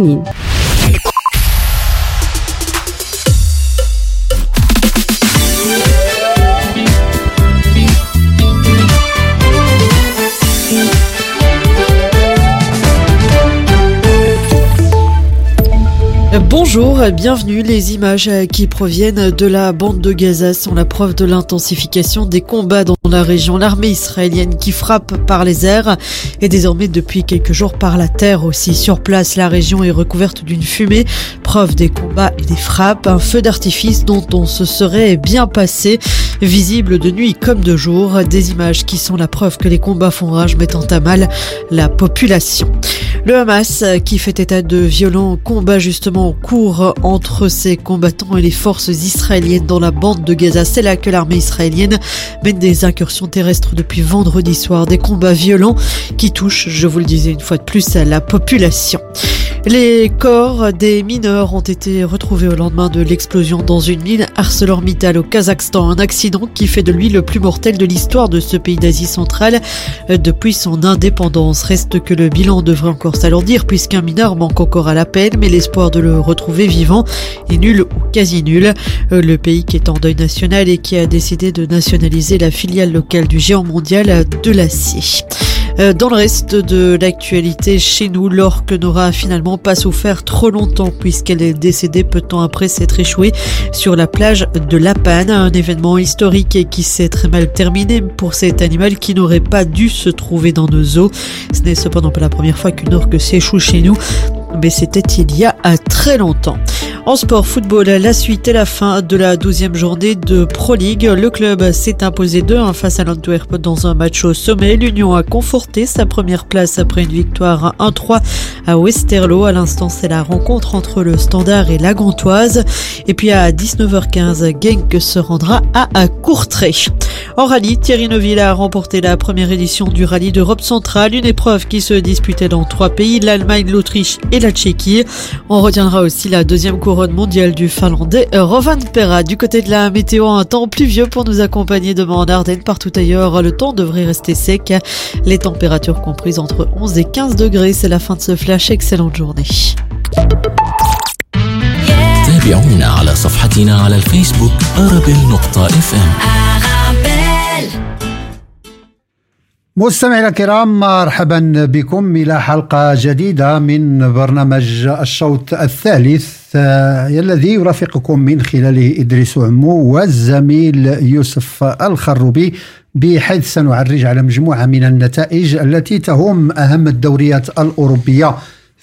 你。Bonjour, bienvenue. Les images qui proviennent de la bande de Gaza sont la preuve de l'intensification des combats dans la région. L'armée israélienne qui frappe par les airs et désormais depuis quelques jours par la terre aussi. Sur place, la région est recouverte d'une fumée, preuve des combats et des frappes. Un feu d'artifice dont on se serait bien passé, visible de nuit comme de jour. Des images qui sont la preuve que les combats font rage mettant à mal la population. Le Hamas qui fait état de violents combats justement cours entre ces combattants et les forces israéliennes dans la bande de Gaza. C'est là que l'armée israélienne mène des incursions terrestres depuis vendredi soir, des combats violents qui touchent, je vous le disais une fois de plus, à la population. Les corps des mineurs ont été retrouvés au lendemain de l'explosion dans une mine ArcelorMittal au Kazakhstan. Un accident qui fait de lui le plus mortel de l'histoire de ce pays d'Asie centrale depuis son indépendance. Reste que le bilan devrait encore s'alourdir puisqu'un mineur manque encore à la peine, mais l'espoir de le retrouver vivant est nul ou quasi nul. Le pays qui est en deuil national et qui a décidé de nationaliser la filiale locale du géant mondial de l'acier. Euh, dans le reste de l'actualité chez nous, l'orque n'aura finalement pas souffert trop longtemps puisqu'elle est décédée peu de temps après s'être échouée sur la plage de La Panne, un événement historique et qui s'est très mal terminé pour cet animal qui n'aurait pas dû se trouver dans nos eaux. Ce n'est cependant pas la première fois qu'une orque s'échoue chez nous mais c'était il y a très longtemps. En sport football, la suite et la fin de la 12e journée de Pro League. Le club s'est imposé 2-1 face à l'Antwerp dans un match au sommet. L'Union a conforté sa première place après une victoire 1-3 à Westerlo. À l'instant, c'est la rencontre entre le Standard et la Gantoise. Et puis à 19h15, Genk se rendra à Courtrai. En rallye, Thierry Neuville a remporté la première édition du rallye d'Europe centrale, une épreuve qui se disputait dans trois pays, l'Allemagne, l'Autriche et la Tchéquie. On retiendra aussi la deuxième couronne mondiale du Finlandais Rovan Pera. Du côté de la météo, un temps pluvieux pour nous accompagner demain en Ardennes. Partout ailleurs, le temps devrait rester sec. Les températures comprises entre 11 et 15 degrés. C'est la fin de ce flash. Excellente journée. مستمعينا الكرام مرحبا بكم إلى حلقة جديدة من برنامج الشوط الثالث آه، الذي يرافقكم من خلاله إدريس عمو والزميل يوسف الخروبي بحيث سنعرج على مجموعة من النتائج التي تهم أهم الدوريات الأوروبية.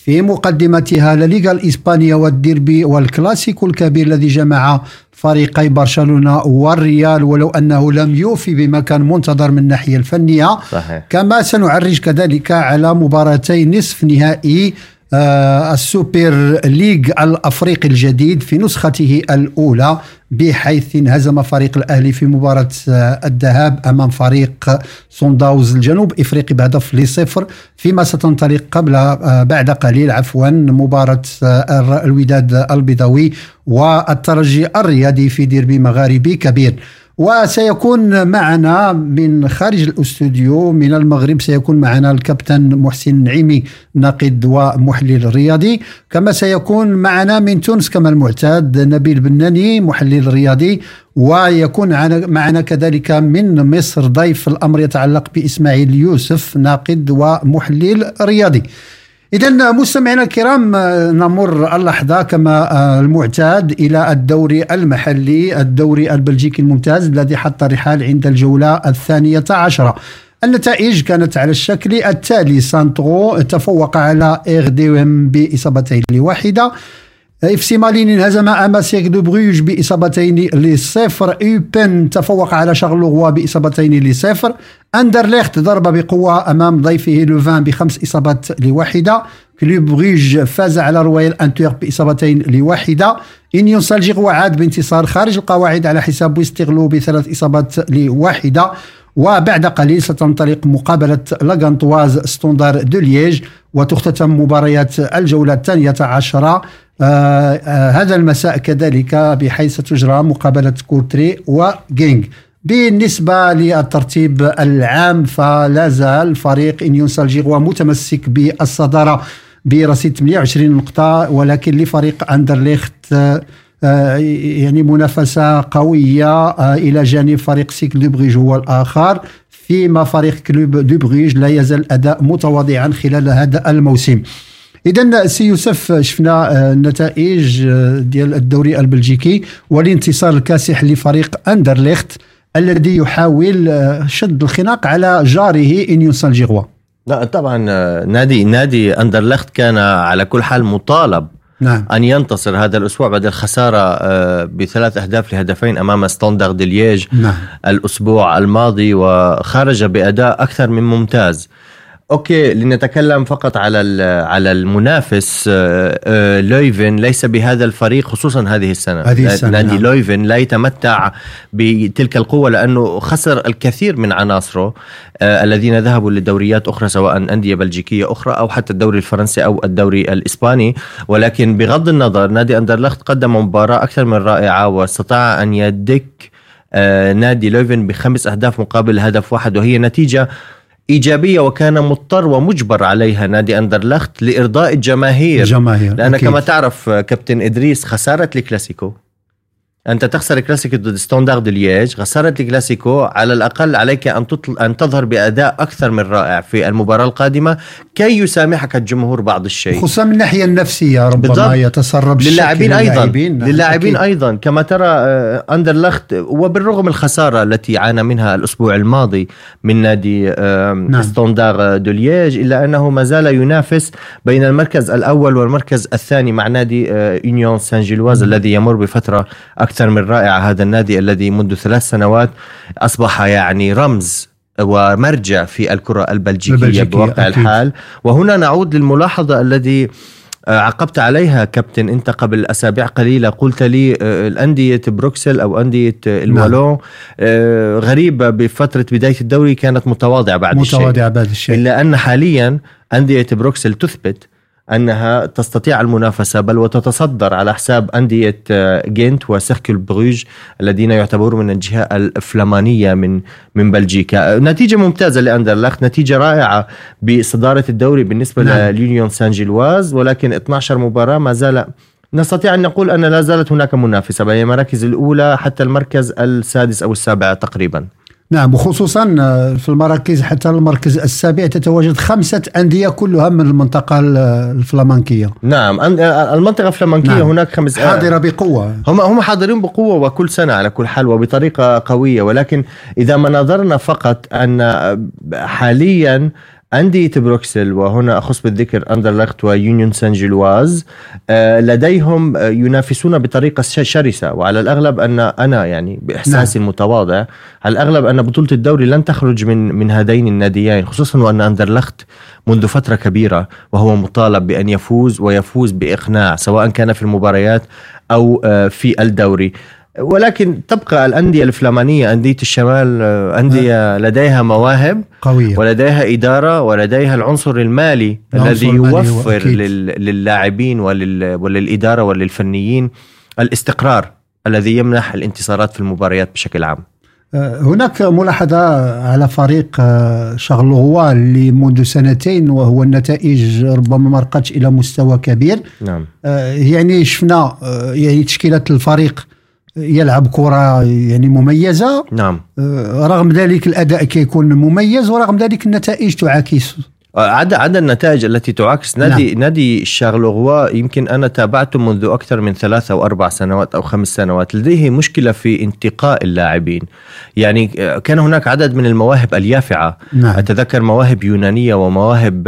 في مقدمتها الليغا الإسبانية والديربي والكلاسيكو الكبير الذي جمع فريقي برشلونة والريال ولو أنه لم يوفي بما كان منتظر من الناحية الفنية صحيح. كما سنعرج كذلك على مباراتي نصف نهائي السوبر ليج الأفريقي الجديد في نسخته الأولى بحيث انهزم فريق الأهلي في مباراة آه، الذهاب أمام فريق صنداوز الجنوب إفريقي بهدف لصفر فيما ستنطلق قبل آه، بعد قليل عفوا مباراة الوداد البيضاوي والترجي الرياضي في ديربي مغاربي كبير. وسيكون معنا من خارج الاستوديو من المغرب سيكون معنا الكابتن محسن نعيمي ناقد ومحلل رياضي. كما سيكون معنا من تونس كما المعتاد نبيل بناني محلل رياضي. ويكون معنا كذلك من مصر ضيف الأمر يتعلق بإسماعيل يوسف ناقد ومحلل رياضي. إذا مستمعينا الكرام نمر اللحظة كما آه، المعتاد إلى الدوري المحلي الدوري البلجيكي الممتاز الذي حط الرحال عند الجولة الثانية عشرة. النتائج كانت على الشكل التالي سان ترون تفوق على RWDM بإصابتين لواحدة اف سي مالين انهزم امام سيركل دو بروج بإصابتين لصفر. يوبن تفوق على شارلروا بإصابتين لصفر. أندرليخت ضرب بقوة أمام ضيفه لوفان بخمس إصابات لواحده كلوب بروج فاز على رويال انتورب بإصابتين لواحده إنيون سان جيلواز عاد بانتصار خارج القواعد على حساب فيسترلو بثلاث إصابات لواحده وبعد قليل ستنطلق مقابلة لاغانتواز ستوندار دو ليج وتختتم مباريات الجولة الثانية عشرة آه آه هذا المساء كذلك بحيث تجرى مقابلة كورتري وجينك بالنسبة للترتيب العام فلا زال فريق إنيون سان جيلواز متمسك بالصدارة برصيد 28 نقطة ولكن لفريق أندرليخت يعني منافسة قوية إلى جانب فريق سيركل دو بروج هو الآخر. فيما فريق كلوب دو بروج لا يزال أداء متواضعا خلال هذا الموسم. اذا سي يوسف شفنا النتائج ديال الدوري البلجيكي والانتصار الكاسح لفريق أندرليخت الذي يحاول شد الخناق على جاره انيون سان لا طبعا نادي نادي اندرلخت كان على كل حال مطالب نعم. أن ينتصر هذا الأسبوع بعد الخسارة بثلاث أهداف لهدفين أمام ستاندر لييج نعم. الأسبوع الماضي وخرج بأداء أكثر من ممتاز okay لنتكلم فقط على على المنافس آه، آه، لويفن ليس بهذا الفريق خصوصا هذه السنة هذه السنة نادي نعم. لويفن لا يتمتع بتلك القوة لأنه خسر الكثير من عناصره آه، الذين ذهبوا لدوريات أخرى سواء انديه بلجيكيه أخرى أو حتى الدوري الفرنسي أو الدوري الإسباني ولكن بغض النظر نادي أندرلخت قدم مباراة أكثر من رائعة واستطاع أن يدك نادي لويفن بخمس أهداف مقابل هدف واحد وهي نتيجة إيجابية وكان مضطر ومجبر عليها نادي أندرلخت لإرضاء الجماهير جماهير لأن أكيد. كما تعرف كابتن إدريس خسارة الكلاسيكو أنت تخسر كلاسيكو ضد ستاندرد لييج خسرت الكلاسيكو على الأقل عليك أن تطل... أن تظهر بأداء أكثر من رائع في المباراة القادمة. كي يسامحك الجمهور بعض الشيء. خصوصا من الناحية النفسية ربما بالضبط. يتسرب للاعبين أيضا. للاعبين أيضا. كما ترى آه، أندرلخت وبالرغم الخسارة التي عانى منها الأسبوع الماضي من نادي نعم. ستاندار دو لييج إلا أنه ما زال ينافس بين المركز الأول والمركز الثاني مع نادي يونيون سان جيلواز الذي يمر بفترة أكثر أكثر من رائعة هذا النادي الذي منذ ثلاث سنوات أصبح يعني رمز ومرجع في الكرة البلجيكية, البلجيكية بواقع أكيد. الحال وهنا نعود للملاحظة الذي آه، عقبت عليها كابتن أنت قبل أسابيع قليلة قلت لي آه، الأندية بروكسل أو أندية آه، الوالون نعم. غريبة بفترة بداية الدوري كانت متواضعة بعد متواضعة الشيء متواضعة بعد الشيء إلا أن حاليا أندية بروكسل تثبت أنها تستطيع المنافسة بل وتتصدر على حساب أندية آه، جينت وسيركل بروج الذين يعتبرون من الجهة الفلمانية من من بلجيكا، نتيجة ممتازة لاندرلخت، نتيجة رائعة بصدارة الدوري بالنسبة نعم. لليونيون سان جيلواز ولكن 12 مباراة ما زال نستطيع أن نقول أن لا زالت هناك منافسة بين المراكز الأولى حتى المركز السادس أو السابع تقريبا. نعم وخصوصا آه، في المراكز حتى المركز السابع تتواجد خمسة أندية كلها من المنطقة الفلامنكية نعم آه، المنطقة الفلامنكية نعم. هناك خمس آه، حاضرة بقوة هم هم حاضرين بقوة وكل سنة على كل حال وبطريقة قوية ولكن إذا ما نظرنا فقط أن حاليا أندية بروكسل وهنا أخص بالذكر أندرلخت ويونيون سان جيلواز. آه، لديهم آه، ينافسون بطريقة شرسة وعلى الأغلب أن أنا يعني بإحساسي نعم. المتواضع على الأغلب أن بطولة الدوري لن تخرج من من هذين الناديين خصوصا وأن أندرلخت منذ فترة كبيرة وهو مطالب بأن يفوز ويفوز بإقناع سواء كان في المباريات أو آه، في الدوري. ولكن تبقى الأندية الفلامانية أندية الشمال آه، أندية لديها مواهب قوية. ولديها إدارة ولديها العنصر المالي الذي يوفر للاعبين ولل... وللإدارة وللفنيين الاستقرار الذي يمنح الانتصارات في المباريات بشكل عام. آه، هناك ملاحظة على فريق آه، شارلغوا اللي منذ سنتين وهو النتائج ربما ما رقتش إلى مستوى كبير. نعم. يعني شفنا يعني تشكيلة الفريق يلعب كرة يعني مميزة. نعم. آه، رغم ذلك الأداء كيكون مميز ورغم ذلك النتائج تعاكس. آه، عدا عدا النتائج التي تعاكس. نادي نعم. نادي شارلغوا يمكن أنا تابعته منذ أكثر من ثلاث أو أربع سنوات أو خمس سنوات. لديه مشكلة في انتقاء اللاعبين. يعني آه، كان هناك عدد من المواهب اليافعة. نعم. أتذكر مواهب يونانية ومواهب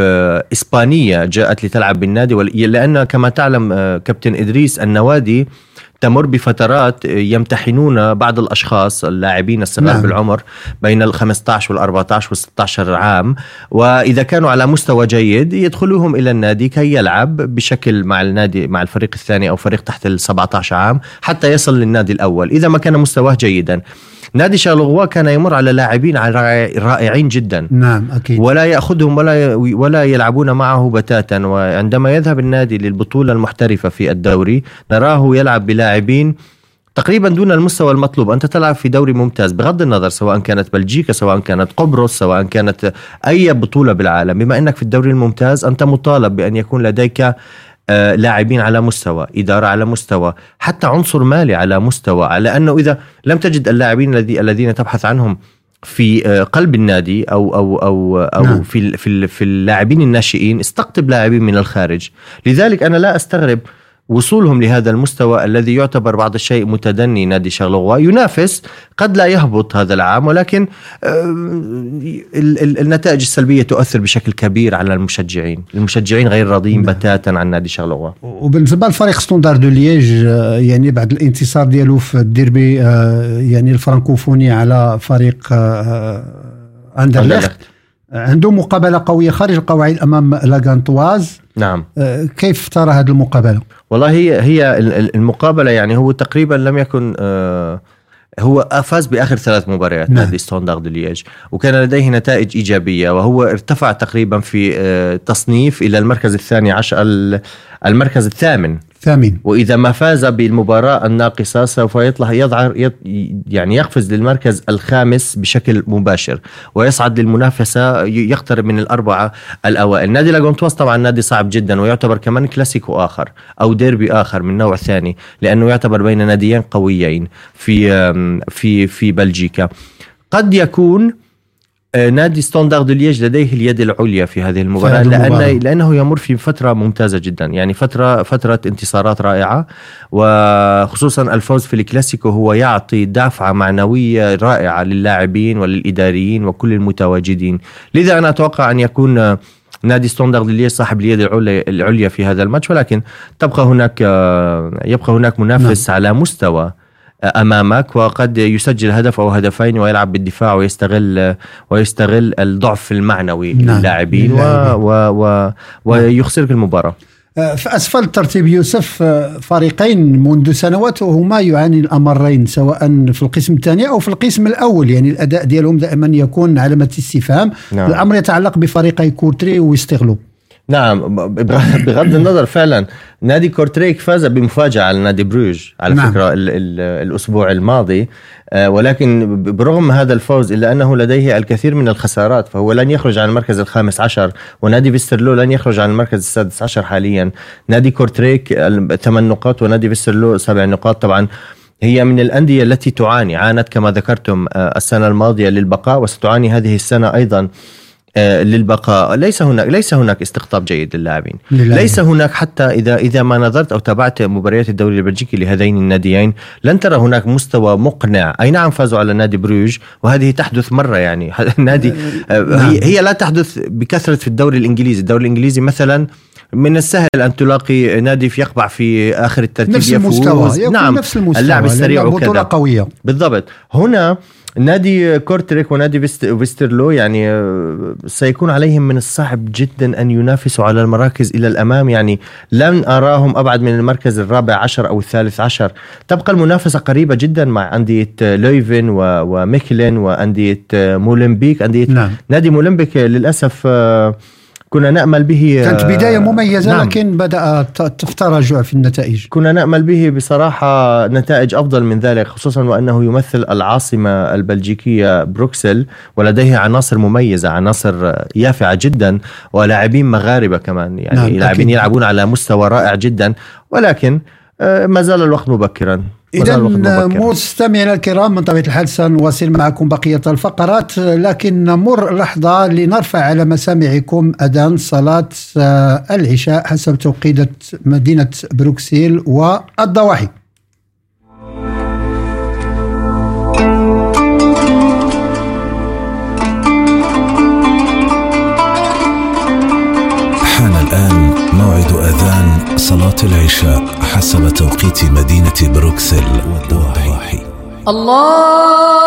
إسبانية جاءت لتلعب بالنادي. لأن كما تعلم كابتن إدريس النوادي تمر بفترات يمتحنون بعض الأشخاص اللاعبين الصغار نعم. بالعمر بين ال 15 وال 14 وال 16 عام وإذا كانوا على مستوى جيد يدخلوهم إلى النادي كي يلعب بشكل مع النادي مع الفريق الثاني أو فريق تحت ال 17 عام حتى يصل للنادي الأول إذا ما كان مستواه جيدا نادي شارلغوا كان يمر على لاعبين رائعين جدا. نعم أكيد. ولا يأخذهم ولا ولا يلعبون معه بتاتا. وعندما يذهب النادي للبطولة المحترفة في الدوري نراه يلعب بلاعبين تقريبا دون المستوى المطلوب. أنت تلعب في دوري ممتاز بغض النظر سواء كانت بلجيكا سواء كانت قبرص سواء كانت أي بطولة بالعالم. بما أنك في الدوري الممتاز أنت مطالب بأن يكون لديك لاعبين على مستوى إدارة على مستوى حتى عنصر مالي على مستوى على أنه إذا لم تجد اللاعبين الذين تبحث عنهم في آه، قلب النادي أو أو أو أو نعم. في في في اللاعبين الناشئين استقطب لاعبين من الخارج لذلك أنا لا أستغرب وصولهم لهذا المستوى الذي يعتبر بعض الشيء متدني نادي شارلروا ينافس قد لا يهبط هذا العام ولكن آه، النتائج السلبية تؤثر بشكل كبير على المشجعين. المشجعين غير راضيين نعم. بتاتا عن نادي شارلغوا وبالنسبة لفريق ستوندار دو ليج آه، يعني بعد الانتصار ديالو في الديربي آه، يعني الفرنكوفوني على فريق اندرلخت عنده مقابلة قوية خارج القواعد أمام لا غانتواز نعم كيف ترى هذه المقابلة؟ والله هي هي المقابلة يعني هو تقريبا لم يكن آه، هو فاز بآخر ثلاث مباريات نعم. نادي ستاندارد لييج وكان لديه نتائج إيجابية وهو ارتفع تقريبا في آه، تصنيف إلى المركز الثاني عشر المركز الثامن. ثامن. وإذا ما فاز بالمباراة الناقصة سوف يطلع يظهر يعني يقفز للمركز الخامس بشكل مباشر ويصعد للمنافسة يقترب من الأربعة الأوائل. نادي لا غانتواز طبعا نادي صعب جدا ويعتبر كمان كلاسيكو آخر أو ديربي آخر من نوع ثاني لأنه يعتبر بين ناديين قويين في في في بلجيكا. قد يكون نادي ستاندارد لييج لديه اليد العليا في هذه المباراة؟ لأن لأنه يمر في فترة ممتازة جدا يعني فترة فترة انتصارات رائعة وخصوصا الفوز في الكلاسيكو هو يعطي دفعة معنوية رائعة للاعبين وللإداريين وكل المتواجدين. لذا أنا أتوقع أن يكون نادي ستاندارد لييج صاحب اليد العليا في هذا الماتش ولكن تبقى هناك يبقى هناك منافس نعم. على مستوى أمامك وقد يسجل هدف أو هدفين ويلعب بالدفاع ويستغل ويستغل الضعف المعنوي نعم. للاعبين و و و ويخسرك المباراة آه، في اسفل الترتيب يوسف آه، فريقين منذ سنوات وهما يعاني الأمرين سواء في القسم الثاني أو في القسم الأول يعني الأداء ديالهم دائما يكون علامة استفهام نعم. الأمر يتعلق بفريقي كورتريك وفيسترلو نعم بغض النظر فعلا نادي كورتريك فاز بمفاجأة على نادي بروج على نعم. فكرة ال ال الأسبوع الماضي. آه، ولكن برغم هذا الفوز إلا أنه لديه الكثير من الخسارات فهو لن يخرج عن المركز الخامس عشر ونادي فيسترلو لن يخرج عن المركز السادس عشر حاليا. نادي كورتريك ثمان نقاط ونادي فيسترلو سبع نقاط. طبعا هي من الأندية التي تعاني عانت كما ذكرتم آه، السنة الماضية للبقاء وستعاني هذه السنة أيضا. للبقاء. ليس هناك ليس هناك استقطاب جيد للاعبين. ليس هناك حتى اذا إذا ما نظرت أو تابعت مباريات الدوري البلجيكي لهذين الناديين لن ترى هناك مستوى مقنع. أي نعم فازوا على نادي بروج وهذه تحدث مرة يعني. نادي آه، نعم. هي, هي لا تحدث بكثرة في الدوري الإنجليزي. الدوري الإنجليزي مثلا من السهل أن تلاقي نادي يقبع في آخر الترتيب نفس المستوى نعم. نفس المستوى اللاعب السريع وكذا. قوية. بالضبط. هنا نادي كورتريك ونادي فيسترلو يعني آه، سيكون عليهم من الصعب جدا أن ينافسوا على المراكز إلى الأمام. يعني لن أراهم أبعد من المركز الرابع عشر أو الثالث عشر. تبقى المنافسة قريبة جدا مع أندية لويفن وميكلين وأندية مولمبيك. أندية نعم. نادي مولمبيك للأسف آه، كنا نأمل به كانت بداية مميزة نعم. لكن بدأ تراجع في النتائج كنا نأمل به بصراحة نتائج أفضل من ذلك خصوصا وأنه يمثل العاصمة البلجيكية بروكسل ولديه عناصر مميزة عناصر يافعة جدا ولاعبين مغاربة كمان يعني نعم. لاعبين يلعبون على مستوى رائع جدا ولكن آه، ما زال الوقت مبكرا إذا مستمعينا الكرام من طبيعة الحال سنواصل معكم بقية الفقرات لكن نمر لحظة لنرفع على مسامعكم أذان صلاة العشاء حسب توقيت مدينة بروكسيل والضواحي. صلاة العشاء. حسب توقيت مدينة بروكسل والضواحي الله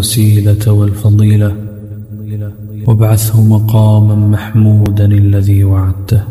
الوسيلة والفضيلة وابعثه مقاما محمودا الذي وعدته.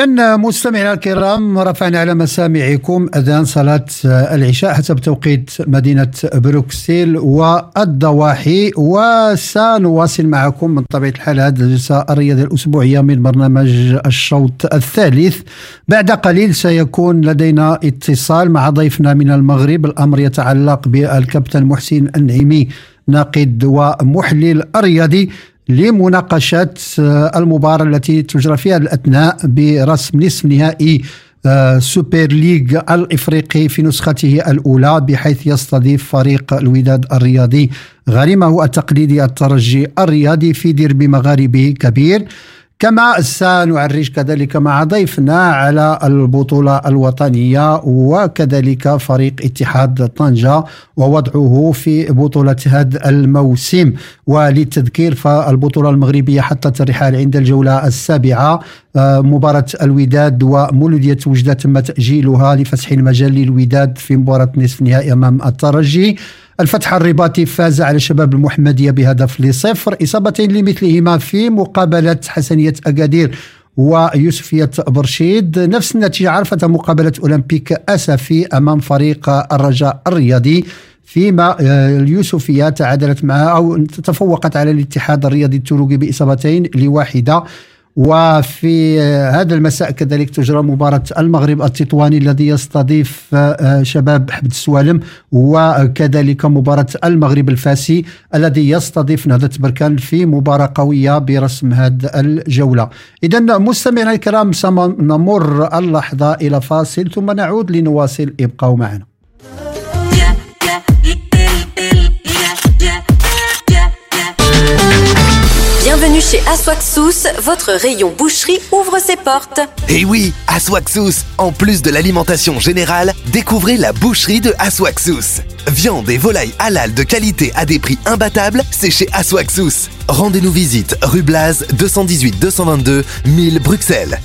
إذا مستمعينا الكرام رفعنا على مسامعكم أذان صلاة العشاء حسب توقيت مدينة بروكسل والضواحي. وسنواصل معكم من طبيعة الحال هذه الجلسة الرياضية الأسبوعية من برنامج الشوط الثالث. بعد قليل سيكون لدينا اتصال مع ضيفنا من المغرب. الأمر يتعلق بالكابتن محسن النعيمي ناقد ومحلل رياضي لمناقشة المباراة التي تجرى في هذا الأثناء برسم نصف نهائي سوبر ليج الإفريقي في نسخته الأولى بحيث يستضيف فريق الوداد الرياضي غريمه التقليدي الترجي الرياضي في ديربي مغاربي كبير. كما سنعرج كذلك مع ضيفنا على البطولة الوطنية وكذلك فريق اتحاد طنجة ووضعه في بطولة هذا الموسم. وللتذكير فالبطولة المغربية حطت الرحال عند الجولة السابعة مباراة الوداد ومولودية وجدة تم تأجيلها لفتح المجال للوداد في مباراة نصف نهائي أمام الترجي. الفتح الرباطي فاز على شباب المحمدية بهدف لصفر إصابتين لمثلهما في مقابلة حسنية أكادير ويوسفية برشيد. نفس النتيجة عرفت مقابلة أولمبيك أسفي أمام فريق الرجاء الرياضي فيما اليوسفية تعادلت معها أو تفوقت على الاتحاد الرياضي التروقي بإصابتين لواحدة. وفي هذا المساء كذلك تجرى مباراة المغرب التطواني الذي يستضيف آه، شباب حبد السوالم وكذلك مباراة المغرب الفاسي الذي يستضيف نهضة بركان في مباراة قوية برسم هذه الجولة. إذا مستمعينا الكرام سنمر اللحظة إلى فاصل ثم نعود لنواصل. ابقوا معنا. Bienvenue chez Aswaxous, votre rayon boucherie ouvre ses portes. Et eh oui, Aswaxous, en plus de l'alimentation générale, découvrez la boucherie de Aswaxous. Viande et volaille halal de qualité à des prix imbattables, c'est chez Aswaxous. Rendez-nous visite rue Blaz 218 222 1000 Bruxelles.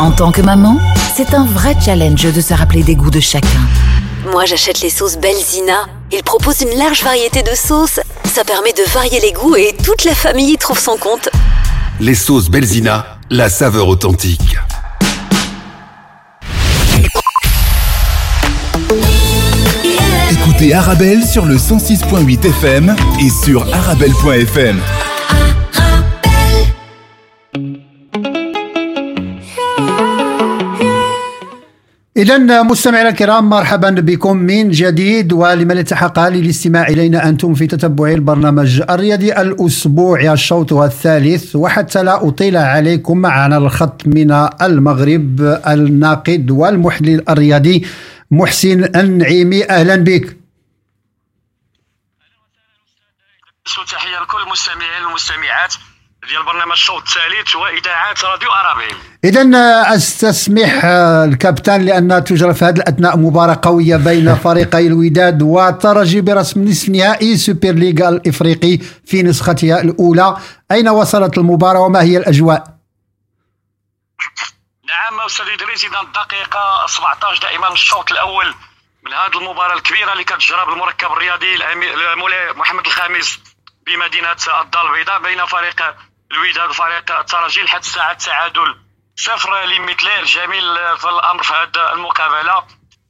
En tant que maman, c'est un vrai challenge de se rappeler des goûts de chacun. Moi, j'achète les sauces Belzina. Ils proposent une large variété de sauces. Ça permet de varier les goûts et toute la famille y trouve son compte. Les sauces Belzina, la saveur authentique. Écoutez Arabelle sur le 106.8 FM et sur arabelle.fm. إذا مستمعينا الكرام مرحبا بكم من جديد ولمن يتحق للاستماع إلينا أنتم في تتبع البرنامج الرياضي الأسبوعي الشوط الثالث. وحتى لا أطيل عليكم معنا الخط من المغرب الناقد والمحلل الرياضي محسن النعيمي. أهلا بك. تحية لكل المستمعين والمستمعات. ديال برنامج الشوط الثالث واذاعات راديو ارابيل اذا أستسمح الكابتن لأن تجرى في هذه الأثناء مباراه قوية بين فريقي الوداد والترجي برسم نصف نهائي سوبر ليغا الإفريقي في نسختها الأولى. أين وصلت المباراة وما هي الأجواء؟ نعم أستاذ إدريس اذا الدقيقه 17 دائما الشوط الأول من هذه المباراة الكبيرة اللي كتجرى بالمركب الرياضي مولاي محمد الخامس بمدينة الدار البيضاء بين فريق الوداد وفريق الترجي لحد الساعة التعادل صفر لمثله الجميل في الأمر في هذه المقابلة.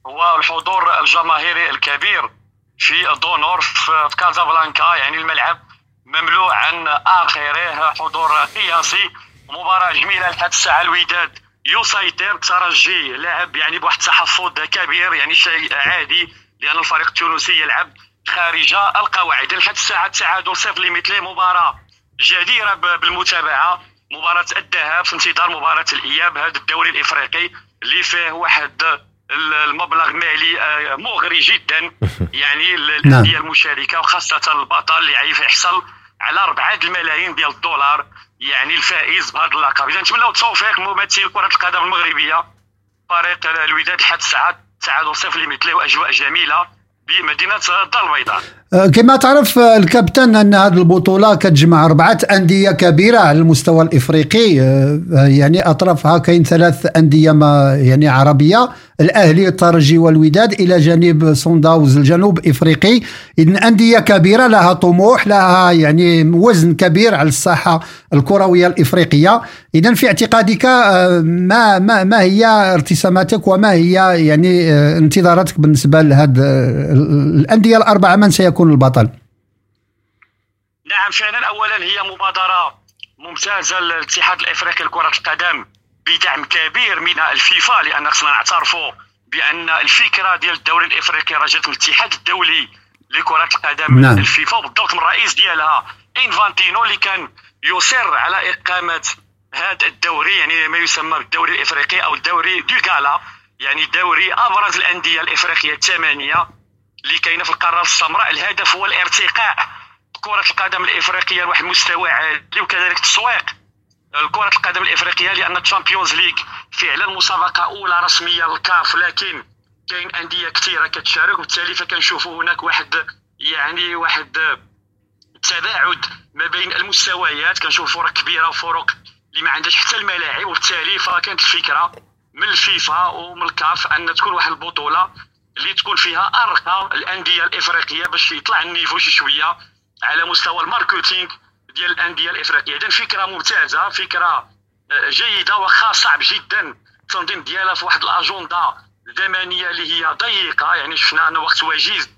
هو الحضور الجماهيري الكبير في دونور في كازابلانكا يعني الملعب مملوء عن آخره. حضور قياسي. مباراة جميلة لحد الساعة الوداد. يسيطر الترجي لعب يعني بواحد التحفظ كبير يعني شيء عادي لأن الفريق التونسي يلعب خارج القواعد. لحد الساعة التعادل صفر لمثله مباراة جديرة بالمتابعة. مباراة الذهاب في انتظار مباراة الإياب هذا الدوري الإفريقي اللي فيه واحد المبلغ مالي آه، مغري جدا. يعني الانديه نعم. المشاركة وخاصة البطل اللي يحصل على 4 الملايين ديال الدولار. يعني الفائز بهذا اللقب. اذا نتمنى التوفيق ممثل كرة القدم المغربية. فريق الوداد لحد الساعة تعادل صفر لمثله وأجواء جميلة. بمدينه الدار البيضاء. أه، كما تعرف أه، الكابتن أن هذه البطولة كتجمع أربعة أندية كبيرة على المستوى الإفريقي. أه، يعني أطرافها كاين ثلاث أندية ما يعني عربية. الأهلي الترجي والوداد إلى جانب صنداوز الجنوب إفريقي. اذا أندية كبيرة لها طموح لها يعني وزن كبير على الساحة الكروية الإفريقية. إذا في اعتقادك ما ما ما هي ارتساماتك وما هي يعني انتظاراتك بالنسبة لهذه الأندية الأربعة؟ من سيكون يكون البطل؟ نعم فعلا. اولا هي مبادرة ممتازة للاتحاد الإفريقي لكرة القدم. بدعم كبير من الفيفا لأن خصنا نعترفوا بأن الفكرة ديال الدوري الإفريقي راه جات من الاتحاد الدولي لكرة القدم نعم. الفيفا وبالضبط من الرئيس ديالها إنفانتينو اللي كان يصر على إقامة هذا الدوري يعني ما يسمى بالدوري الإفريقي أو الدوري de gala يعني دوري أبرز الأندية الإفريقية الثمانية اللي كاينة في القارة السمراء الهدف هو الارتقاء كره القدم الإفريقية لواحد المستوى عالي وكذلك التسويق كره القدم الإفريقية لأن ال Champions League فعلا مسابقة أولى رسمية للكاف لكن كاين أندية كثيرة كتشارك وبالتالي فكنشوفوا هناك واحد يعني واحد التباعد ما بين المستويات. كنشوف فرق كبيرة وفرق اللي ما عندهاش حتى الملاعب وبالتالي فكانت الفكرة من الفيفا ومن الكاف أن تكون واحد البطولة اللي تكون فيها ارقى الأندية الإفريقية باش يطلع ال niveau شي شوية على مستوى ال marketing ديال الأندية الإفريقية. اذا فكرة ممتازة فكرة آه، جيدة واخا صعب جدا التنظيم ديالها في واحد الأجندة زمنيه اللي هي ضيقة. يعني شفنا ان وقت وجيز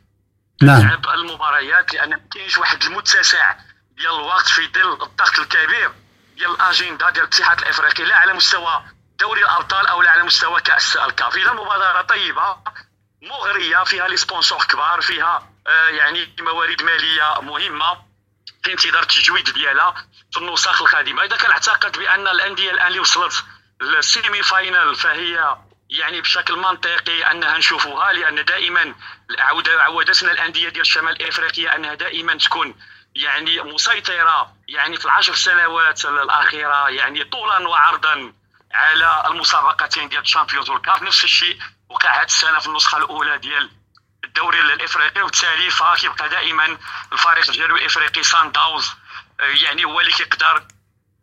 نعم. المباريات لأن ما كاينش واحد المتسع ديال الوقت في ظل الضغط الكبير ديال الأجندة ديال الاتحاد الإفريقي لا على مستوى دوري الأبطال أو لا على مستوى كأس الكاف. إذا مبادرة طيبة مغرية فيها لي سبونسور كبار فيها آه يعني موارد مالية مهمة. في انتظار التجويد ديالها في النسخ القادمه إذا كنعتقد بأن الأندية الآن اللي وصلت لل semi-final فهي يعني بشكل منطقي أنها نشوفوها لأن دائما عودتنا الأندية ديال الشمال الافريقيه أنها دائما تكون يعني مسيطرة يعني في العشر سنوات الأخيرة يعني طولا وعرضا على المسابقتين ديال ال Champions والكاف. نفس الشيء وقع هذه السنة في النسخة الأولى ديال الدوري الإفريقي وبالتالي فكيبقى دائما الفريق الجنوب الإفريقي صن داونز يعني هو اللي كيقدر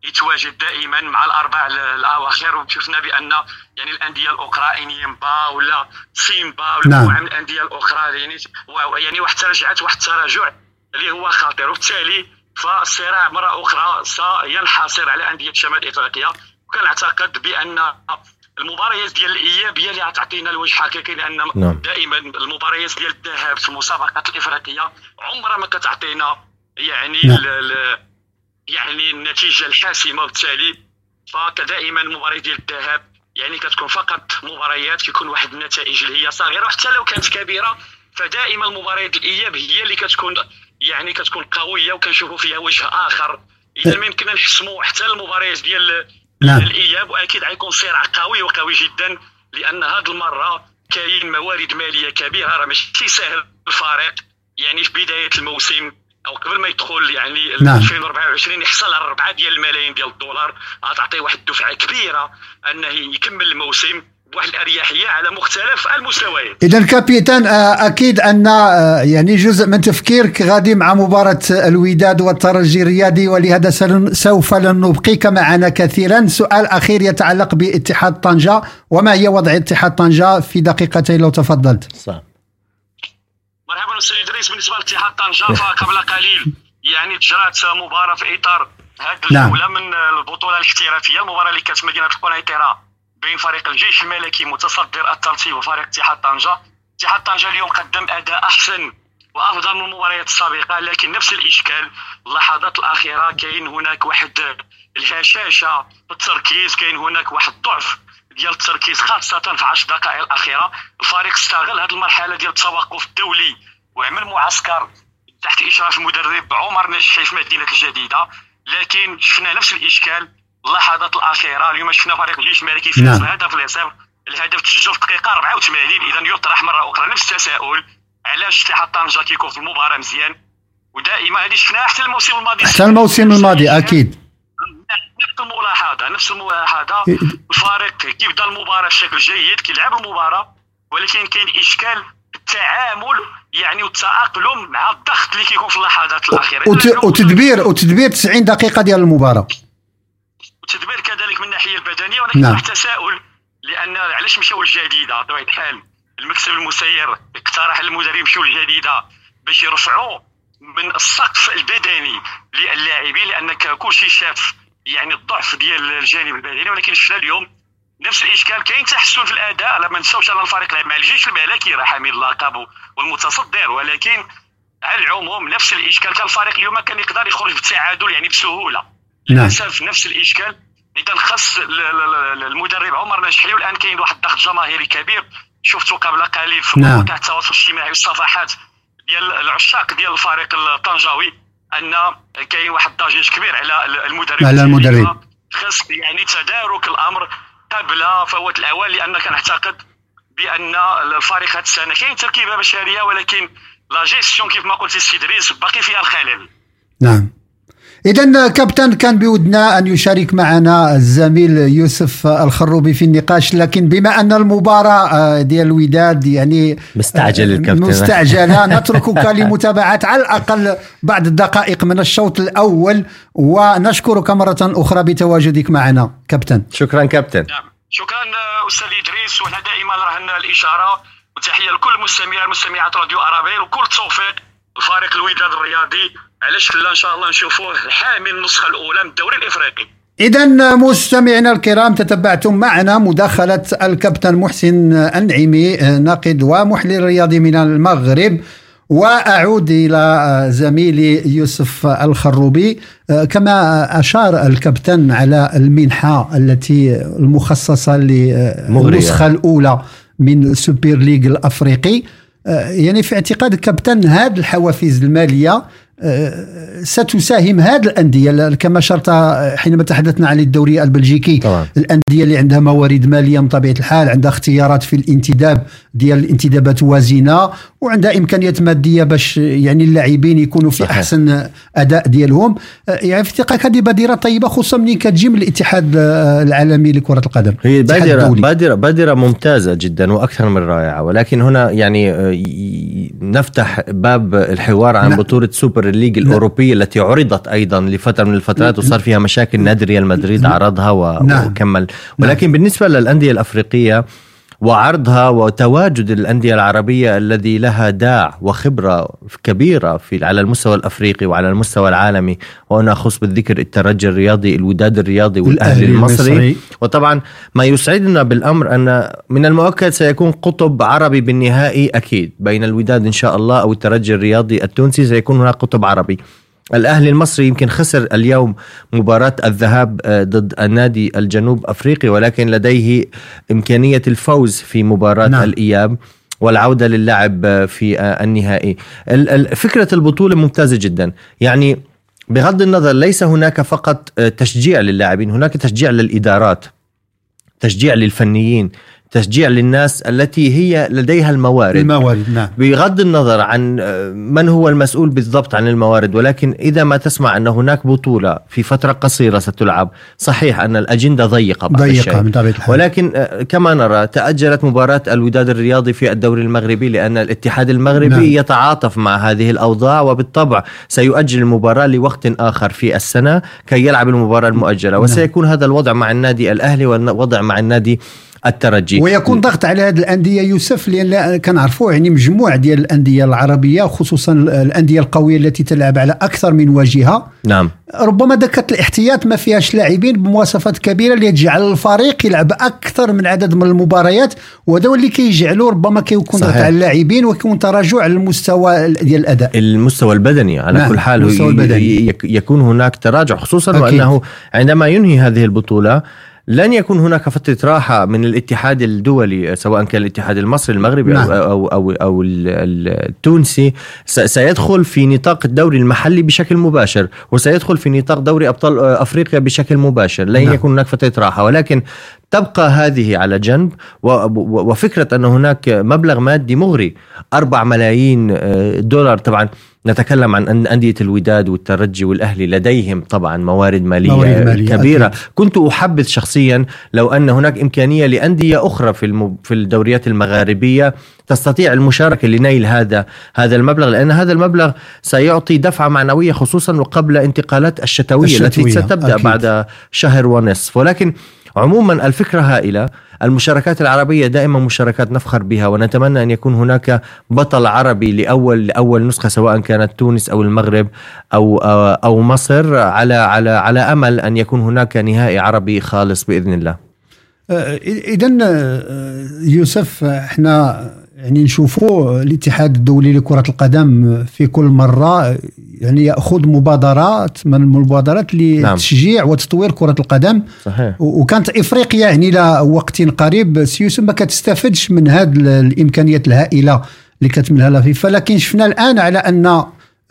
يتواجد دائما مع الأربع الأواخر. وشفنا بأن يعني الأندية الأخرى إنيمبا ولا سيمبا ولا نعم. من الأندية الأخرى يعني يعني واحد رجعت واحد التراجع اللي هو خطير. وبالتالي فالصراع مرة أخرى سينحصر على أندية شمال إفريقيا. وكنعتقد بأن المباريات ديال الاياب هي اللي غتعطينا الوجه حقيقي لأن نعم. دائما المباريات ديال الذهاب في المسابقات الإفريقية عمرها ما كتعطينا يعني نعم. يعني النتيجة الحاسمة وبالتالي فكدائما المباريات ديال الذهاب يعني كتكون فقط مباريات كيكون واحد النتائج اللي هي صغيرة وحتى لو كانت كبيرة فدائما مباريات الإياب هي اللي كتكون يعني كتكون قوية وكنشوفوا فيها وجه آخر إذا ما يمكننا نحسموا حتى المباريات ديال نعم. الإياب واكيد غيكون صراع قوي وقوي جدا لأن هذه المرة كاين موارد مالية كبيرة راه ماشي سهل الفريق يعني في بداية الموسم أو قبل ما يدخل يعني نعم. 2024 يحصل على 4 ديال الملايين ديال الدولار غتعطيه واحد الدفعة كبيرة أنه يكمل الموسم بواحد الاريحيه على مختلف المستويات. إذا كابيتان آه، أكيد أن آه، يعني جزء من تفكيرك غادي مع مباراة الوداد والترجي الرياضي ولهذا سوف لن نبقيك معنا كثيرا. سؤال أخير يتعلق باتحاد طنجة وما هي وضع اتحاد طنجة في دقيقتين لو تفضلت؟ صح. مرحبا أستاذ إدريس بالنسبة لاتحاد طنجة فقبل قليل يعني تجرات مباراة في إطار هذه نعم. الجوله من البطولة الاحترافية المباراة اللي كانت مدينة قنيطرة. بين فريق الجيش الملكي متصدر الترتيب وفريق اتحاد طنجة. اتحاد طنجة اليوم قدم أداء أحسن وأفضل من المباريات السابقة لكن نفس الإشكال اللحظات الأخيرة كاين هناك واحد الهشاشة في التركيز كاين هناك واحد الضعف ديال التركيز خاصة في 10 دقائق الأخيرة. الفريق استغل هذه المرحلة ديال التوقف الدولي وعمل معسكر تحت إشراف المدرب عمر نجحي في مدينة الجديدة لكن شفنا نفس الإشكال اللحظات الأخيرة اليوم شفنا فريق الجيش الملكي يفوز نعم. بهدف اليسار الهدف تسجل في الدقيقه 84 اذا يطرح مرة أخرى نفس التساؤل. علاش اتحاد طنجه كيكون في المباراة مزيان؟ ودائما هذه شفناها حتى الموسم الماضي. حتى الموسم الماضي أكيد. نفس الملاحظة نفس الملاحظة. الفريق كيبدا المباراة بشكل جيد كيلعب المباراة ولكن كاين إشكال التعامل يعني والتأقلم مع الضغط اللي كيكون في اللحظات الأخيرة. وتدبير وتدبير 90 دقيقة ديال المباراة. والتدبير كذلك من الناحية البدنية ولكن نعم. تساؤل لأن علاش مشاو الجديده بطبيعه الحال المكتب المسير اقترح المدرب يمشيو الجديده باش يرفعوا من السقف البدني للاعبين لأن كلشي شاف يعني الضعف ديال الجانب البدني ولكن شفنا اليوم نفس الإشكال كاين تحسن في الأداء لا ما نساوش أن الفريق لعب مع الجيش الملكي راه حامل اللقب والمتصدر ولكن على العموم نفس الإشكال كان الفريق اليوم كان يقدر يخرج بالتعادل يعني بسهولة. للاسف نفس الإشكال إذا خاص المدرب عمر نجحي والان كاين واحد الضغط جماهيري كبير. شفته قبل قليل في نعم. مواقع التواصل الاجتماعي والصفحات ديال العشاق ديال الفريق الطنجاوي أن كاين واحد الضجيج كبير على المدرب على المدرب. خاص يعني تدارك الأمر قبل فوات الأوان لأن كنعتقد بأن الفريق هذه السنة كاين تركيبة بشرية ولكن لا جيستيون كيف ما قلت السي ادريس باقي فيها الخلل. نعم. إذا كابتن كان بودنا أن يشارك معنا الزميل يوسف الخروبي في النقاش لكن بما أن المباراة آه، ديال الوداد يعني مستعجل آه، الكابتن. مستعجلة نتركك لمتابعة على الأقل بعض الدقائق من الشوط الأول ونشكرك مرة أخرى بتواجدك معنا كابتن. شكرا كابتن. نعم. شكرا آه، أستاذ إدريس. وهنا دائما رهنا الإشارة وتحية لكل المستمعين المستمعات راديو أرابيل. وكل التوفيق الفريق الوداد الرياضي علاش لا إن شاء الله نشوفوه حامل النسخة الأولى من الدوري الإفريقي. إذا مستمعينا الكرام تتبعتم معنا مداخلة الكابتن محسن النعيمي ناقد ومحلل رياضي من المغرب وأعود إلى زميلي يوسف الخروبي. كما أشار الكابتن على المنحة التي المخصصة للنسخة الأولى من سوبر ليج الأفريقي. يعني في اعتقاد الكابتن هذه الحوافز المالية ستساهم هذه الأندية كما شرط حينما تحدثنا عن الدوري البلجيكي طبعا. الأندية اللي عندها موارد مالية من طبيعه الحال عندها اختيارات في الانتداب ديال الانتدابات وازنة وعندها إمكانيات مادية باش يعني اللاعبين يكونوا في صحيح. أحسن أداء ديالهم آه، يعني في اعتقادك هذه بادرة طيبة خصوصا ملي كتجي من الاتحاد آه، العالمي لكرة القدم هي بادره بادره بادرة ممتازة جدا وأكثر من رائعة ولكن هنا يعني نفتح باب الحوار عن نعم. بطولة سوبر الليج نعم. الأوروبية التي عرضت أيضا لفترة من الفترات وصار فيها مشاكل نادي ريال مدريد نعم. عرضها نعم. وكمل ولكن نعم. بالنسبة للأندية الأفريقية وعرضها وتواجد الأندية العربية الذي لها داع وخبرة كبيرة في على المستوى الأفريقي وعلى المستوى العالمي. وأنا أخص بالذكر الترجي الرياضي الوداد الرياضي والأهلي المصري, المصري. وطبعا ما يسعدنا بالأمر أن من المؤكد سيكون قطب عربي بالنهائي أكيد. بين الوداد إن شاء الله أو الترجي الرياضي التونسي سيكون هناك قطب عربي. الأهلي المصري يمكن خسر اليوم مباراة الذهاب آه، ضد النادي الجنوب أفريقي ولكن لديه إمكانية الفوز في مباراة نعم. الإياب والعودة للعب آه، في آه، النهائي فكرة البطولة ممتازة جدا يعني بغض النظر ليس هناك فقط تشجيع للاعبين هناك تشجيع للإدارات تشجيع للفنيين تشجيع للناس التي هي لديها الموارد الموارد نعم بغض النظر عن آه، من هو المسؤول بالضبط عن الموارد ولكن إذا ما تسمع أن هناك بطولة في فترة قصيرة ستلعب صحيح أن الأجندة ضيقة بعض ضيقة الشيء من طبيعة الحال. ولكن آه، كما نرى تأجلت مباراة الوداد الرياضي في الدوري المغربي لأن الاتحاد المغربي نعم. يتعاطف مع هذه الأوضاع وبالطبع سيؤجل المباراة لوقت آخر في السنة كي يلعب المباراة المؤجلة نعم. وسيكون هذا الوضع مع النادي الأهلي والوضع مع النادي الترجي ويكون ضغط على هذه الأندية يوسف لأن كنعرفوا يعني مجموع ديال الأندية العربية خصوصا الأندية القوية التي تلعب على أكثر من واجهه نعم ربما دكه الاحتياط ما فيهاش لاعبين بمواصفات كبيرة اللي تجعل الفريق يلعب أكثر من عدد من المباريات وهذا اللي كيجعلوا ربما كيكون ضغط على اللاعبين ويكون تراجع على المستوى ديال الأداء المستوى البدني على نعم. كل حال المستوى البدني. يكون هناك تراجع خصوصا أكيد. وأنه عندما ينهي هذه البطولة لن يكون هناك فترة راحة من الاتحاد الدولي سواء كان الاتحاد المصري المغربي نعم. أو, أو, أو, أو التونسي سيدخل في نطاق الدوري المحلي بشكل مباشر وسيدخل في نطاق دوري أبطال أفريقيا بشكل مباشر لن نعم. يكون هناك فترة راحة ولكن تبقى هذه على جنب وفكرة أن هناك مبلغ مادي مغري 4 ملايين آه، دولار طبعا نتكلم عن أندية الوداد والترجي والأهلي لديهم طبعا موارد مالية, موارد مالية كبيرة أكيد. كنت أحبذ شخصيا لو أن هناك إمكانية لأندية أخرى في, في الدوريات المغاربية تستطيع المشاركة لنيل هذا هذا المبلغ لأن هذا المبلغ سيعطي دفعة معنوية خصوصا وقبل انتقالات الشتوية, الشتوية. التي ستبدأ أكيد. بعد شهر ونصف ولكن عموما الفكرة هائلة المشاركات العربية دائما مشاركات نفخر بها ونتمنى أن يكون هناك بطل عربي لأول لأول نسخة سواء كانت تونس أو المغرب أو أو مصر على على على أمل أن يكون هناك نهائي عربي خالص بإذن الله. أه، إذا أه، يوسف إحنا يعني نشوفوا الاتحاد الدولي لكرة القدم في كل مرة يعني يأخذ مبادرات من المبادرات لتشجيع نعم. وتطوير كرة القدم صحيح. وكانت إفريقيا يعني إلى وقت قريب سيوسف ما كتستفدش من هذه الإمكانيات الهائلة اللي كتملها لا فيفا لكن شفنا الآن على أن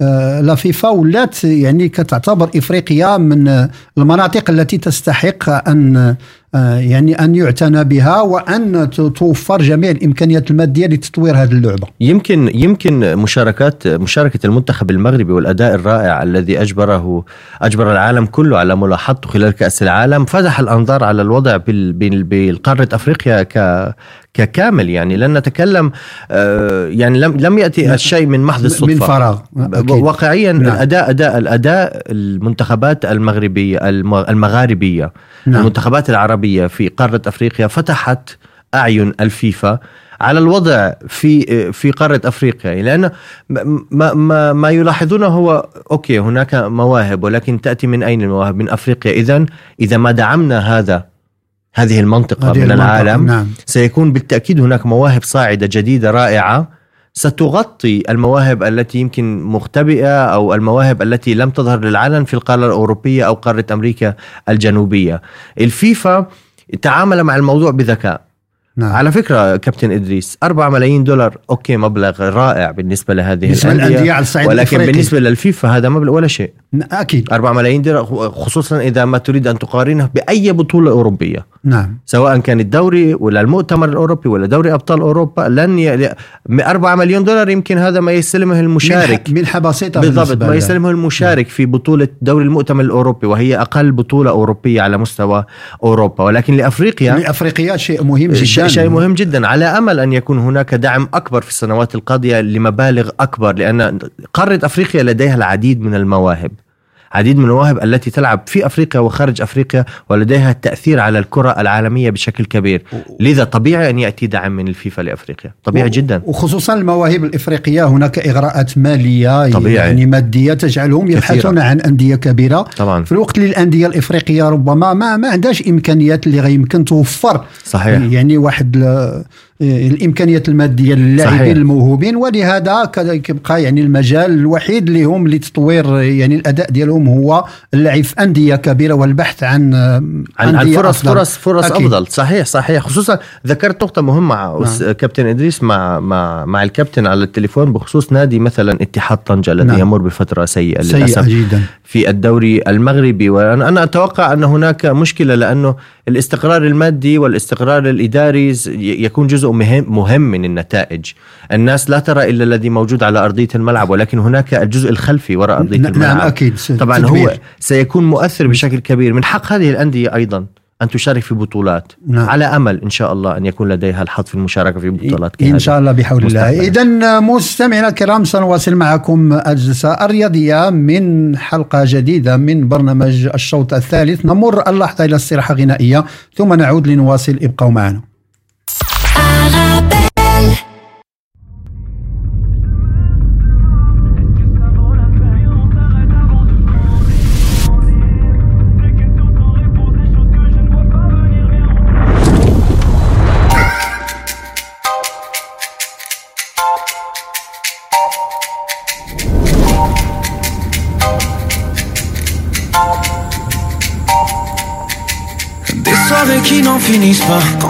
آه، لا فيفا ولات يعني كتعتبر إفريقيا من المناطق التي تستحق أن آه، يعني أن يعتنى بها وأن توفر جميع الإمكانيات المادية لتطوير هذه اللعبة. يمكن يمكن مشاركات مشاركة المنتخب المغربي والأداء الرائع الذي أجبره أجبر العالم كله على ملاحظته خلال كأس العالم فتح الأنظار على الوضع بالقاره أفريقيا ك ككامل يعني لن نتكلم آه، يعني لم لم يأتي الشيء من محض الصدفه من فراغ واقعيا نعم. الاداء اداء الأداء المنتخبات المغربيه المغاربية نعم. المنتخبات العربية في قارة أفريقيا فتحت أعين الفيفا على الوضع في في قارة أفريقيا لأن ما ما ما يلاحظونه هو أوكي هناك مواهب ولكن تأتي من أين المواهب؟ من أفريقيا اذا إذا ما دعمنا هذا هذه المنطقة هذه من المنطقة العالم نعم. سيكون بالتأكيد هناك مواهب صاعدة جديدة رائعة ستغطي المواهب التي يمكن مختبئة أو المواهب التي لم تظهر للعلن في القارة الأوروبية أو قارة أمريكا الجنوبية. الفيفا تعامل مع الموضوع بذكاء نعم. على فكرة كابتن إدريس 4 ملايين دولار okay مبلغ رائع بالنسبة لهذه الأندية على الصعيد ولكن الإفريقي. بالنسبة للفيفا هذا مبلغ ولا شيء أكيد 4 ملايين دولار خصوصا إذا ما تريد أن تقارنه بأي بطولة أوروبية نعم. سواء كان الدوري ولا المؤتمر الأوروبي ولا دوري أبطال أوروبا لن ي... 4 مليون دولار يمكن هذا ما يستلمه المشارك. منحة بسيطة بالضبط ما يستلمه المشارك نعم. في بطولة دوري المؤتمر الأوروبي وهي أقل بطولة أوروبية على مستوى أوروبا. ولكن لأفريقيا لأفريقيا شيء مهم جدا. شيء مهم جدا. على أمل أن يكون هناك دعم أكبر في السنوات القادمه لمبالغ أكبر لأن قارة أفريقيا لديها العديد من المواهب. عديد من المواهب التي تلعب في أفريقيا وخارج أفريقيا ولديها التاثير على الكرة العالمية بشكل كبير. لذا طبيعي أن يأتي دعم من الفيفا لأفريقيا. طبيعي. جدا. وخصوصا المواهب الإفريقية هناك إغراءات مالية طبيعي. يعني مادية تجعلهم يبحثون عن أندية كبيرة. طبعا. في الوقت اللي الأندية الإفريقية ربما ما ما عندهاش إمكانيات اللي غيمكن توفر. صحيح. يعني واحد. الإمكانيات المادية للاعبين الموهوبين. ولهذا كيبقى يعني المجال الوحيد اللي هم لتطوير يعني الأداء ديالهم هو اللعب في أندية كبيرة والبحث عن عن, عن فرص أفضل. فرص فرص أكيد. أفضل صحيح صحيح خصوصا ذكرت نقطة مهمة نعم. كابتن إدريس مع مع مع الكابتن على التليفون بخصوص نادي مثلا اتحاد طنجة الذي نعم. يمر بفترة سيئة للأسف سيئة جدا. في الدوري المغربي وأنا أنا أتوقع أن هناك مشكلة لأنه الاستقرار المادي والاستقرار الإداري يكون جزء مهم مهم من النتائج. الناس لا ترى إلا الذي موجود على أرضية الملعب ولكن هناك الجزء الخلفي وراء أرضية نعم الملعب. نعم أكيد طبعا تدبير. هو سيكون مؤثر بشكل كبير. من حق هذه الأندية أيضا أن تشارك في بطولات. نعم. على أمل إن شاء الله أن يكون لديها الحظ في المشاركة في بطولات إن شاء الله بحول الله. إذا مستمعينا الكرام سنواصل معكم الجلسة الرياضية من حلقة جديدة من برنامج الشوط الثالث. نمر اللحظة إلى استراحة غنائية ثم نعود لنواصل. ابقوا معنا.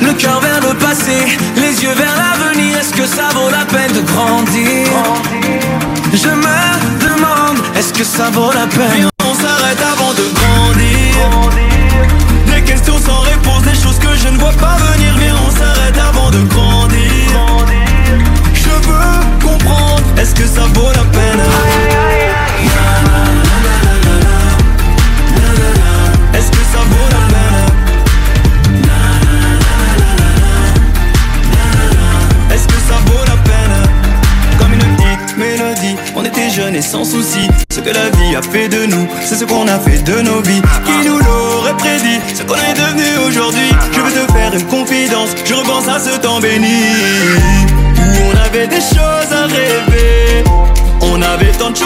Le cœur vers le passé, les yeux vers l'avenir, est-ce que ça vaut la peine de grandir? Je me demande, est-ce que ça vaut la peine? On s'arrête avant de grandir Des questions sans réponse, des choses que je ne vois pas venir. Viens on s'arrête avant de grandir. Je veux comprendre, est-ce que ça vaut la peine sans soucis. Ce que la vie a fait de nous, c'est ce qu'on a fait de nos vies. Qui nous l'aurait prédit, ce qu'on est devenu aujourd'hui. Je veux te faire une confidence, je repense à ce temps béni. Où on avait des choses à rêver. On avait tant de choses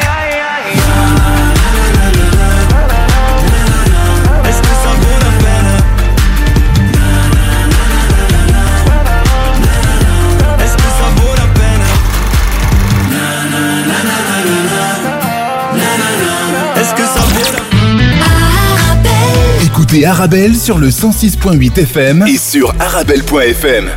Écoutez Arabelle sur le 106.8 FM et sur arabelle.fm.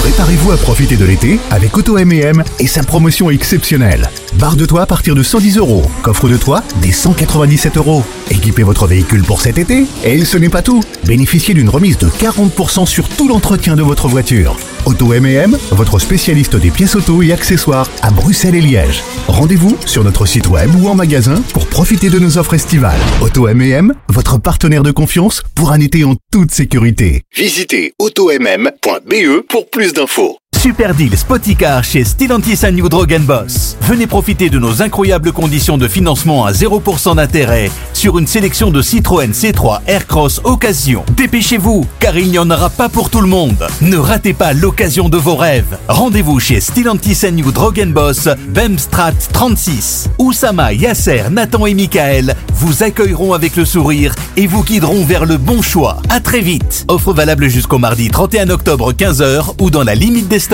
Préparez-vous à profiter de l'été avec Auto M&M et sa promotion exceptionnelle. Barre de toit à partir de 110 euros. Coffre de toit des 197 euros. Équipez votre véhicule pour cet été. Et ce n'est pas tout. Bénéficiez d'une remise de 40% sur tout l'entretien de votre voiture. Auto M&M, votre spécialiste des pièces auto et accessoires à Bruxelles et Liège. Rendez-vous sur notre site web ou en magasin pour profiter de nos offres estivales. Auto M&M, votre partenaire de confiance pour un été en toute sécurité. Visitez automm.be pour plus d'infos. Super deal Spoticar chez Stellantis and New Boss. Venez profiter de nos incroyables conditions de financement à 0% d'intérêt sur une sélection de Citroën C3 Aircross Occasion. Dépêchez-vous, car il n'y en aura pas pour tout le monde. Ne ratez pas l'occasion de vos rêves. Rendez-vous chez Stellantis and New Boss, Bemstrat 36. Oussama, Yasser, Nathan et Michael vous accueilleront avec le sourire et vous guideront vers le bon choix. À très vite. Offre valable jusqu'au mardi 31 octobre 15h ou dans la limite des stocks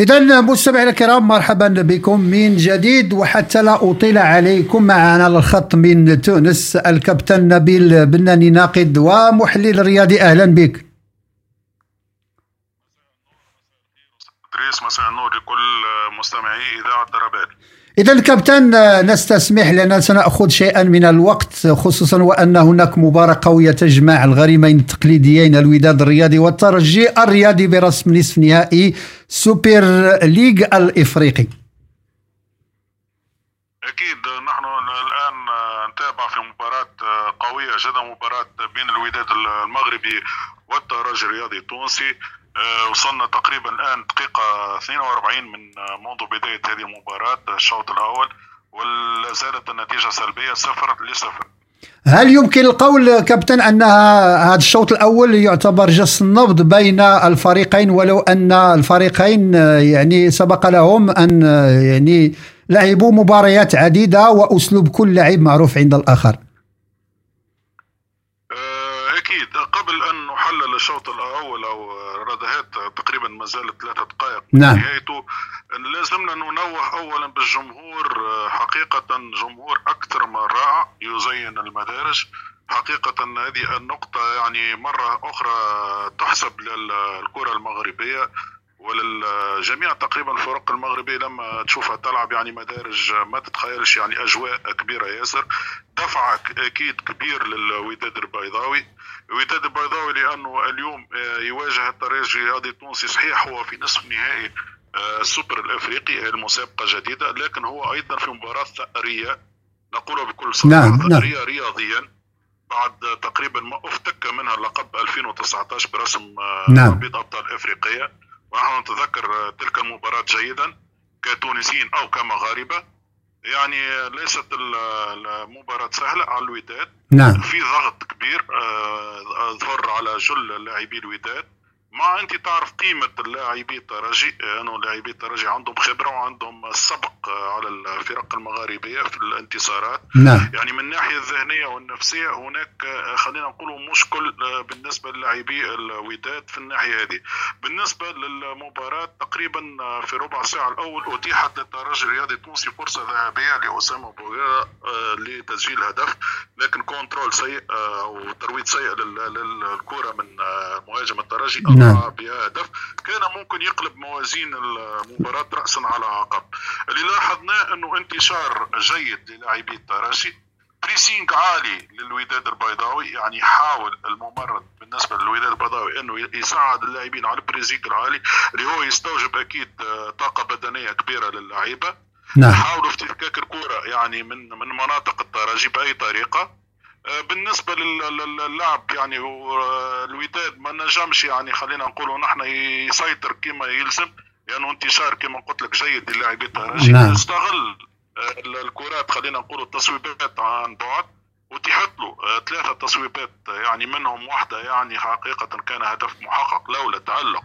إذا مستمعينا الكرام مرحبا بكم من جديد وحتى لا أطيل عليكم معنا الخط من تونس الكابتن نبيل بناني ناقد ومحلل رياضي. أهلا بك. مساء النور لكل مستمعي إذاعة دربات إذا كابتن نستسمح لنا سنأخذ شيئا من الوقت خصوصا وأن هناك مباراة قوية تجمع الغريمين التقليديين الوداد الرياضي والترجي الرياضي برسم نصف نهائي سوبر ليج الإفريقي. أكيد نحن الآن نتابع في مباراة قوية جدا مباراة بين الوداد المغربي والترجي الرياضي التونسي. وصلنا تقريبا الآن دقيقة 42 من منذ بداية هذه المباراة الشوط الأول ولا زالت النتيجة سلبية صفر لصفر. هل يمكن القول كابتن ان هذا الشوط الأول يعتبر جس النبض بين الفريقين ولو أن الفريقين يعني سبق لهم أن يعني لعبوا مباريات عديدة وأسلوب كل لاعب معروف عند الآخر؟ أكيد. قبل أن نحلل الشوط الأول أو ردهات تقريبا ما زالت ثلاثة دقائق. نعم. نهايته لازمنا ننوه اولا بالجمهور حقيقة جمهور أكثر من رائع يزين المدارج حقيقة هذه النقطة يعني مرة أخرى تحسب للكرة المغربية. وللجميع تقريبا الفرق المغربية لما تشوفها تلعب يعني مدارج ما تتخيلش يعني أجواء كبيرة ياسر دفع أكيد كبير للوداد البيضاوي الوداد البيضاوي لأنه اليوم يواجه الترجي الرياضي التونسي صحيح هو في نصف نهائي السوبر الأفريقي المسابقة جديدة لكن هو أيضا في مباراة ثأرية نقولها بكل صراحة نعم ثأرية نعم. رياضيا بعد تقريبا ما أفتك منها لقب 2019 برسم نعم. تربيط أبطال أفريقية ونحن نتذكر تلك المباراة جيدا كتونسيين أو كمغاربة يعني ليست المباراة سهلة على الوداد. نعم. في ضغط كبير ظهر على جل لاعبي الوداد. مع انت تعرف قيمة اللاعبي الترجي انه لاعبي الترجي عندهم خبرة وعندهم سبق على الفرق المغاربية في الانتصارات. نعم. يعني من الناحية الذهنية والنفسية هناك خلينا نقول مشكل بالنسبة للاعبي الوداد في الناحية هذه. بالنسبة للمباراة تقريبا في ربع ساعة الأول أتيحت للترجي الرياضي التونسي فرصة ذهبية لأسامة بوغيرا لتسجيل هدف لكن كنترول سيء أو ترويض سيء للكرة من مهاجم الترجي نعم. نعم. بهدف كان ممكن يقلب موازين المباراة رأسا على عقب اللي لاحظناه أنه انتشار جيد للاعبي الترجي pressing عالي للوداد البيضاوي يعني يحاول الممرن بالنسبة للوداد البيضاوي أنه يساعد اللاعبين على ال pressing العالي اللي هو يستوجب أكيد آه، طاقة بدنية كبيرة للعيبة نعم. يحاولوا في افتكاك الكرة يعني من من مناطق الترجي بأي طريقة آه، بالنسبة للعب يعني آه، الوداد ما نجمش يعني خلينا نقولوا نحن يسيطر كما يلزم لأنه يعني انتشار كما قلت لك جيد للاعبين نعم. استغل الكرات خلينا نقول التصويبات عن بعد وتحط له آه، ثلاثة تصويبات يعني منهم واحدة يعني حقيقة كان هدف محقق لولا تألق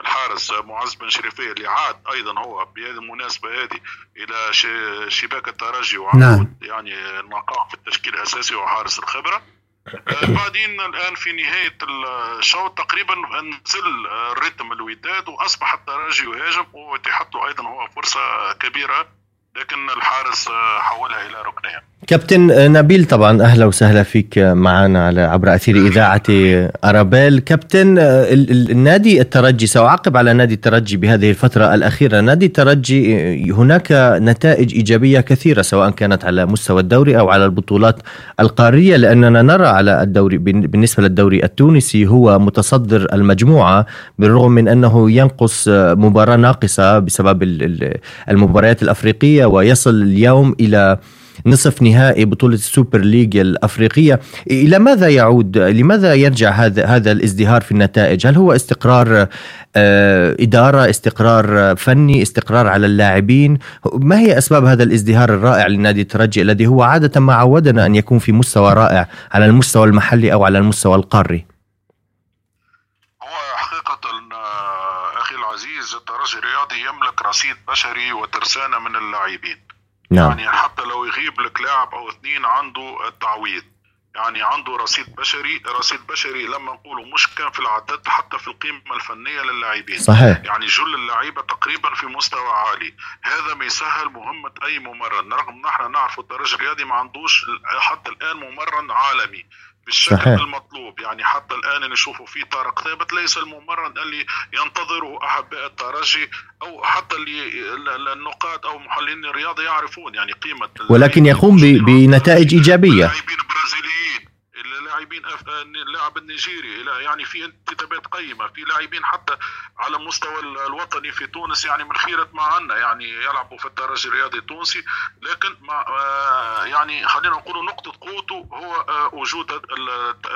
الحارس معز بن شريفية اللي عاد أيضا هو بهذه المناسبة هذه إلى شباك الترجي وعود نعم. يعني المقام في التشكيل الأساسي وحارس الخبرة آه، بعدين الآن في نهاية الشوط تقريبا نزل الريتم الوداد وأصبح الترجي يهاجم وتحط له أيضا هو فرصة كبيرة لكن الحارس حولها إلى ركنية كابتن نبيل طبعا أهلا وسهلا فيك معنا على عبر أثير إذاعة أرابيل. كابتن النادي الترجي سأعقب على نادي الترجي بهذه الفترة الأخيرة. نادي الترجي هناك نتائج إيجابية كثيرة سواء كانت على مستوى الدوري أو على البطولات القارية لأننا نرى على الدوري بالنسبة للدوري التونسي هو متصدر المجموعة بالرغم من أنه ينقص مباراة ناقصة بسبب المباريات الأفريقية ويصل اليوم إلى نصف نهائي بطولة السوبر ليج الأفريقية. إلى ماذا يعود لماذا يرجع هذا هذا الازدهار في النتائج؟ هل هو استقرار آه، إدارة استقرار فني استقرار على اللاعبين؟ ما هي أسباب هذا الازدهار الرائع لنادي الترجي الذي هو عادة ما عودنا أن يكون في مستوى رائع على المستوى المحلي أو على المستوى القاري؟ هو حقيقة آه، أخي العزيز الترجي الرياضي يملك رصيد بشري وترسانة من اللاعبين. نعم. يعني حتى لو يغيب لك لاعب أو اثنين عنده التعويض. يعني عنده رصيد بشري رصيد بشري لما نقوله مش كان في العدد حتى في القيمة الفنية للاعبين. صحيح. يعني جل اللعيبة تقريبا في مستوى عالي. هذا ما يسهل مهمة أي ممرن. رغم نحن نعرف الدرجة الرياضي ما عندوش حتى الآن ممرن عالمي. بالشكل صحيح. المطلوب يعني حتى الآن نشوفوا في طارق ثابت ليس الممرن اللي ينتظره أحباء الترجي أو حتى اللي النقاد أو محللين الرياضة يعرفون يعني قيمة ولكن يقوم بنتائج إيجابية اللاعبين اللاعب النيجيري. يعني في انتدابات قيمة في لاعبين حتى على المستوى الوطني في تونس يعني من خيرة ما عندنا يعني يلعبوا في الترجي الرياضي التونسي. لكن ما آه، يعني خلينا نقول نقطة قوته هو آه، وجود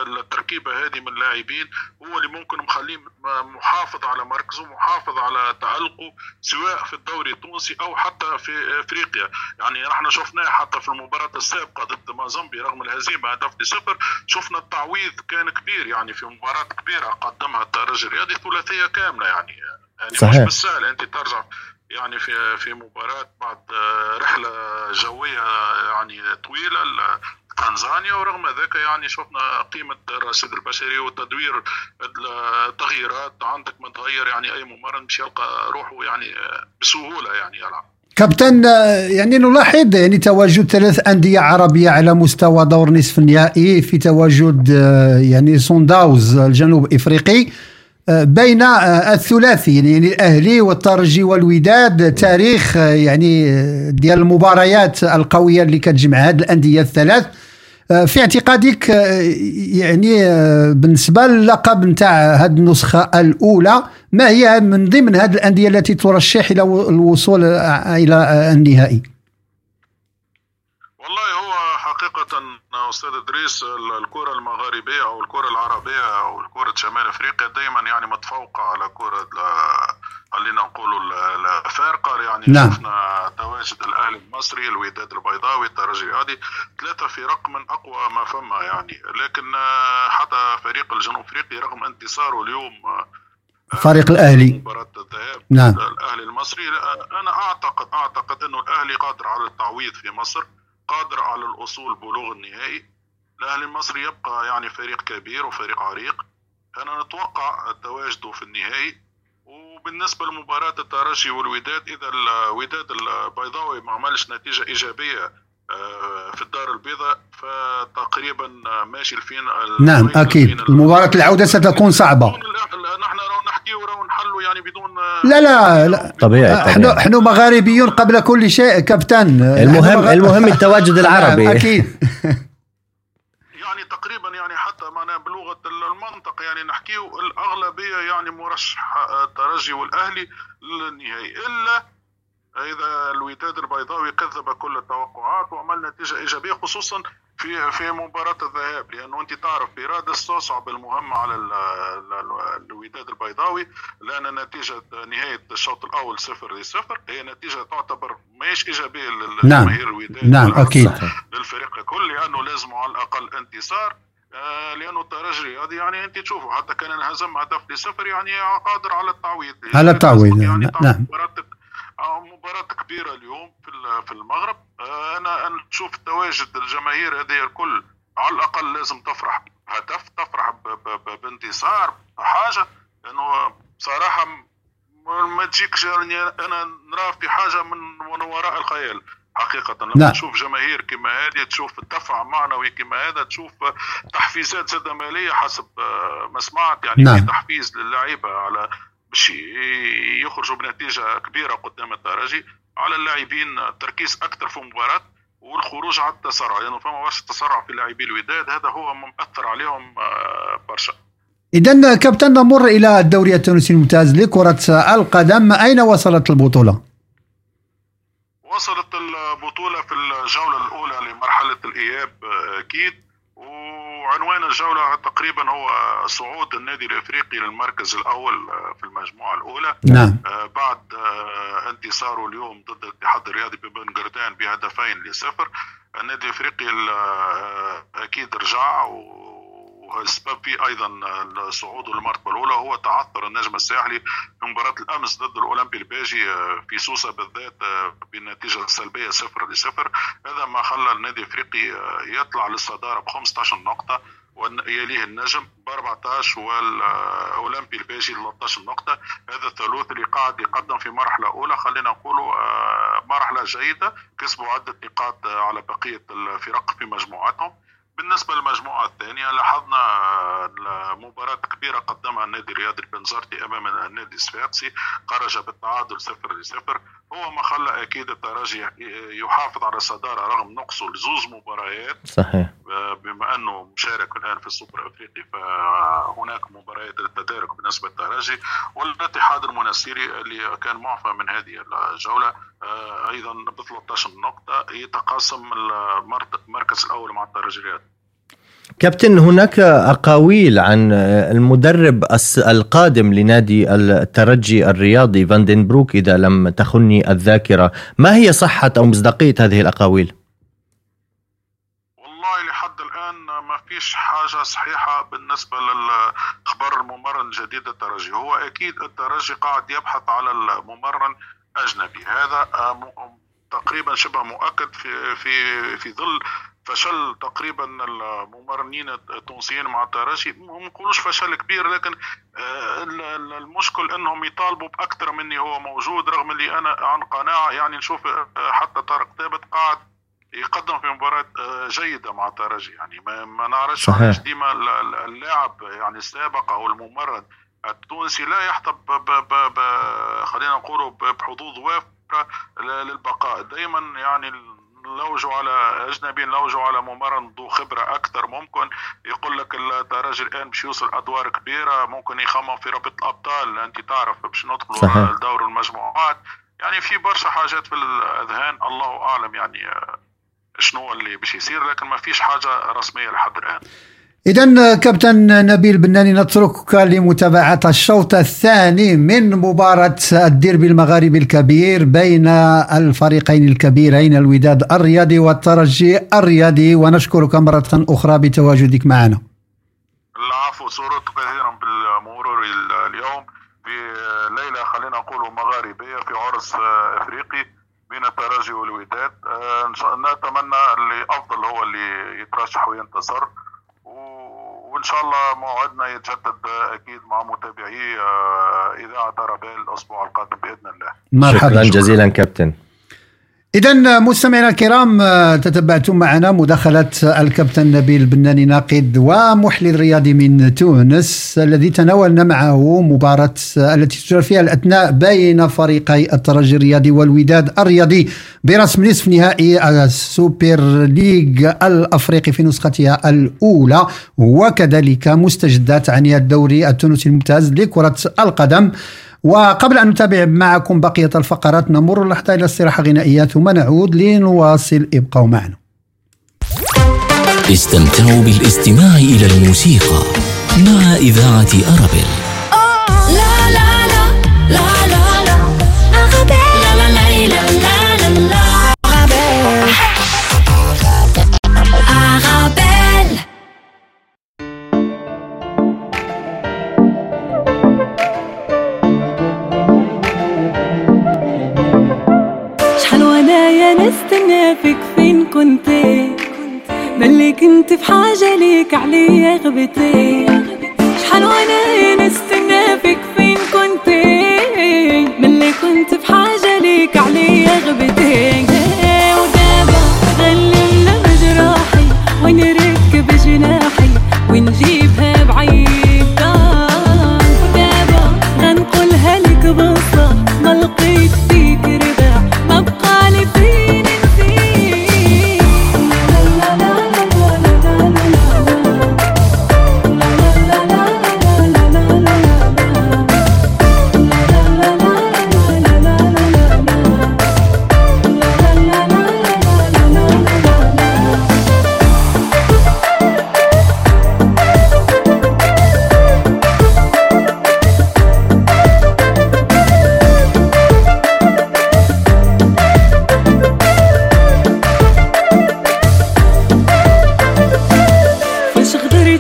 التركيبة هذه من اللاعبين هو اللي ممكن مخليه محافظ على مركزه محافظ على تألقه سواء في الدوري التونسي أو حتى في أفريقيا. يعني إحنا شفناه حتى في المباراة السابقة ضد مازامبي رغم الهزيمة هدف لصفر شفنا التعويض كان كبير يعني في مباراة كبيرة قدمها الترجي الرياضي ثلاثية كاملة يعني. يعني صحيح. مش بالسهل أنت ترجع يعني في في مباراة بعد رحلة جوية يعني طويلة تنزانيا ورغم ذلك يعني شفنا قيمة الرصيد البشري وتدوير التغييرات. عندك متغير يعني أي ممرن مش يلقى روحه يعني بسهولة يعني يلعب. كابتن يعني نلاحظ يعني تواجد ثلاث أندية عربية على مستوى دور نصف النهائي في تواجد يعني سونداوز الجنوب إفريقي بين الثلاثي يعني الأهلي والترجي والوداد. تاريخ يعني ديال المباريات القوية اللي كتجمع هذه الأندية الثلاث. آه، في اعتقادك آه، يعني آه، بالنسبة للقب نتاع هذه النسخة الأولى ما هي من ضمن هذه الأندية التي ترشح إلى الوصول إلى النهائي؟ والله هو حقيقة أستاذ إدريس الكرة المغاربية أو الكرة العربية أو الكرة شمال أفريقيا دائما يعني متفوقة على كرة خلينا نقولوا الافارقه يعني نعم. شفنا تواجد الأهلي المصري الوداد البيضاوي الترجي الرياضي ثلاثة فرق من أقوى ما فما يعني. لكن حتى فريق الجنوب أفريقي رغم انتصاره اليوم فريق الأهلي. مباراة الذهاب نعم. الأهلي المصري أنا أعتقد أعتقد إنه الأهلي قادر على التعويض في مصر قادر على الوصول بلوغ النهائي. الأهلي المصري يبقى يعني فريق كبير وفريق عريق. أنا نتوقع تواجده في النهائي. وبالنسبة لمباراة الترجي والوداد إذا الوداد البيضاوي ما عملش نتيجة إيجابية آه، في الدار البيضاء فتقريبا ماشي الفين نعم أكيد. مباراة العودة ستكون صعبة. نحن يعني بدون لا لا, لا. طبيعي إحنا إحنا مغاربيون قبل كل شيء كابتن. المهم. المهم التواجد العربي. أكيد يعني تقريبا يعني حتى معنا بلغه المنطق يعني نحكيه الأغلبية يعني مرشح الترجي والأهلي للنهائي. إلا إذا الوداد البيضاوي كذب كل التوقعات وعمل نتيجة إيجابية خصوصا في في مباراة الذهاب. لأنه أنت تعرف في رادس تصعب المهمه على الوداد البيضاوي. لأن نتيجة نهاية الشوط الأول صفر لصفر هي نتيجة تعتبر ماهيش إيجابية للجماهير نعم. الوداد نعم أكيد. للفريق الكل لأنه لازم على الأقل انتصار. آه لأنه الترجي رياضي يعني أنت تشوفوا حتى كان انهزم هدف لصفر يعني قادر على التعويض. على التعويض يعني نعم. مباراة مباراة كبيرة اليوم في في المغرب. أنا نشوف تواجد الجماهير هذه الكل على الأقل لازم تفرح بهدف تفرح بانتصار بحاجة لأنه بصراحة ما تجيكش يعني أنا نرى في حاجة من وراء الخيال. حقيقة لما نعم. تشوف جماهير كما هذه تشوف دفع معنوي كما هذا تشوف تحفيزات زادة مالية حسب ما سمعت يعني نعم. في تحفيز للعيبة على باش يخرجوا بنتيجة كبيرة قدام الترجي على اللاعبين التركيز أكثر في المباراة والخروج على التسرع لأنه يعني فما برشا تسرع في لاعبي الوداد هذا هو مؤثر عليهم برشا اذا كابتن نمر إلى الدوري التونسي الممتاز لكرة القدم أين وصلت البطولة؟ وصلت البطولة في الجولة الأولى لمرحلة الإياب أكيد. وعنوان الجولة تقريبا هو صعود النادي الإفريقي للمركز الأول في المجموعة الأولى. نعم. بعد انتصاره اليوم ضد الاتحاد الرياضي ببن قردان بهدفين لصفر. النادي الإفريقي أكيد رجع و والسبب فيه أيضا صعوده للمرتبه الاولى هو تعثر النجم الساحلي في مباراة الأمس ضد الأولمبي الباجي في سوسة بالذات بالنتيجة السلبية صفر لصفر. هذا ما خلى النادي الإفريقي يطلع للصدارة ب 15 نقطه ويليه النجم ب 14 والأولمبي الباجي 13 نقطة. هذا الثالوث اللي قاعد يقدم في مرحلة أولى خلينا نقولوا مرحلة جيدة كسبوا عدة نقاط على بقية الفرق في مجموعاتهم. بالنسبة للمجموعة الثانية لاحظنا مباراة كبيرة قدمها النادي الرياضي البنزرتي أمام النادي الصفاقسي خرج بالتعادل صفر لصفر. هو ما خلى أكيد الترجي يحافظ على الصدارة رغم نقصه لزوز مباريات. صحيح. بما أنه مشارك الآن في السوبر الأفريقي فهناك مباريات للتدارك بالنسبة للترجي. والاتحاد المنستيري اللي كان معفى من هذه الجولة أيضا ب 13 نقطة يتقاسم المركز الأول مع الترجي الرياضي كابتن هناك أقاويل عن المدرب القادم لنادي الترجي الرياضي فاندنبروك إذا لم تخني الذاكرة. ما هي صحة أو مصداقية هذه الأقاويل؟ والله لحد الآن ما فيش حاجة صحيحة بالنسبة للخبر الممرن الجديد الترجي. هو أكيد الترجي قاعد يبحث على الممرن أجنبي. هذا تقريبا شبه مؤكد في في في ظل فشل تقريبا الممرنين التونسيين مع الترجي ما نقولوش فشل كبير لكن المشكل إنهم يطالبوا باكثر مني هو موجود رغم اللي أنا عن قناعة. يعني نشوف حتى طارق ثابت قاعد يقدم في مباراة جيدة مع الترجي يعني ما, ما نعرفش علاش ديما اللاعب يعني السابق أو الممرن التونسي لا يحظى خلينا نقولوا بحظوظ وافرة للبقاء. دائما يعني نلوجوا على أجنبي نلوجوا على ممرن ذو خبرة أكثر ممكن. يقول لك الترجي الآن باش يوصل أدوار كبيرة ممكن يخمم في رابطه الأبطال. أنت تعرف باش ندخلوا لدور المجموعات. يعني في برشا حاجات في الأذهان الله أعلم يعني شنو اللي باش يصير لكن ما فيش حاجة رسمية لحد الآن. إذا كابتن نبيل بناني نتركك لمتابعة الشوط الثاني من مباراة الديربي المغاربي الكبير بين الفريقين الكبيرين الوداد الرياضي والترجي الرياضي ونشكرك مرة أخرى بتواجدك معنا. العفو سررت كثيرا بالمرور اليوم في ليلة خلينا نقول مغاربية في عرس أفريقي بين الترجي والوداد نتمنى اللي أفضل هو اللي يترشح وينتصر. وإن شاء الله موعدنا يتجدد أكيد مع متابعي إذاعة ربال الأسبوع القادم بإذن الله. مرحبا شكرا جزيلا كابتن. إذا مستمعينا الكرام تتبعتم معنا مداخلة الكابتن نبيل بناني ناقد ومحلل رياضي من تونس الذي تناولنا معه مباراة التي تجرى فيها الأثناء بين فريقي الترجي الرياضي والوداد الرياضي برسم نصف نهائي السوبر ليج الأفريقي في نسختها الأولى. وكذلك مستجدات عن الدوري التونسي الممتاز لكرة القدم. وقبل أن نتابع معكم بقية الفقرات نمر لحظة إلى استراحة غنائية ثم نعود لنواصل ابقوا معنا. استمتعوا بالاستماع إلى الموسيقى مع إذاعة أرابيل. لا لا لا لا كنتي ملي كنت في حاجة ليك عليا غبتي شحال وانايا نستنى فيك فين كنتي ملي كنت في حاجة ليك عليا غبتي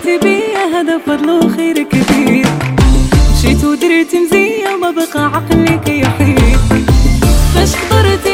غدرتي بيا هذا فضل وخير كبير. مشيت ودرت مزية وما بقى عقلك يحيد فاش غدرتي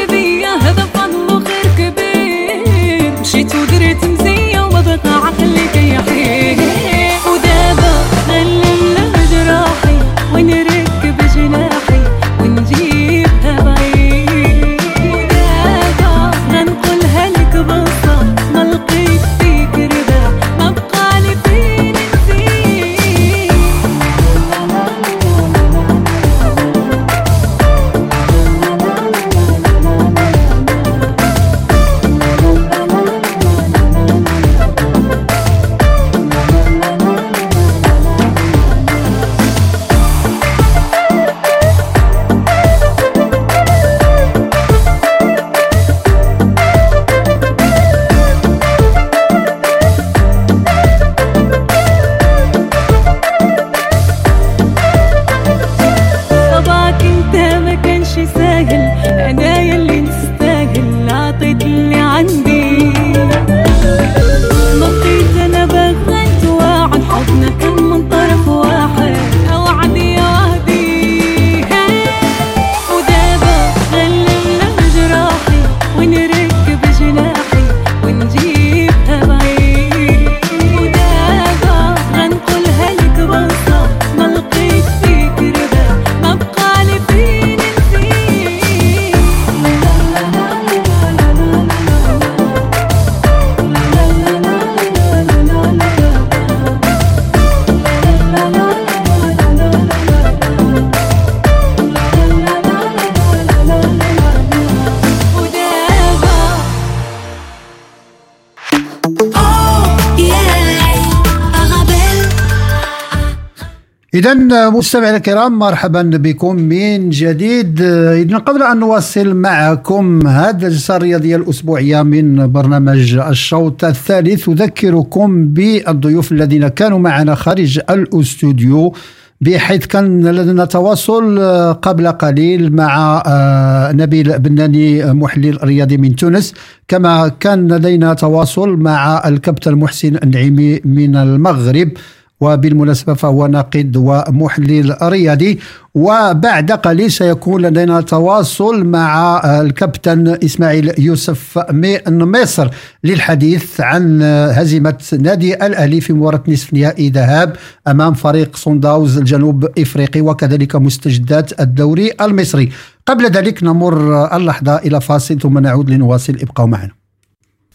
إذا مستمعينا الكرام مرحبا بكم من جديد. إذا قبل أن نواصل معكم هذا الجلسة الرياضية الأسبوعية من برنامج الشوط الثالث أذكركم بالضيوف الذين كانوا معنا خارج الأستوديو بحيث كان لدينا تواصل قبل قليل مع نبيل بناني محلل رياضي من تونس. كما كان لدينا تواصل مع الكابتن محسن النعيمي من المغرب. وبالمناسبة فهو ناقد ومحلل رياضي وبعد قليل سيكون لدينا تواصل مع الكابتن إسماعيل يوسف من مصر للحديث عن هزيمة نادي الأهلي في مباراة نصف نهائي ذهاب أمام فريق صنداوز الجنوب إفريقي وكذلك مستجدات الدوري المصري. قبل ذلك نمر اللحظة إلى فاصل ثم نعود لنواصل. ابقوا معنا.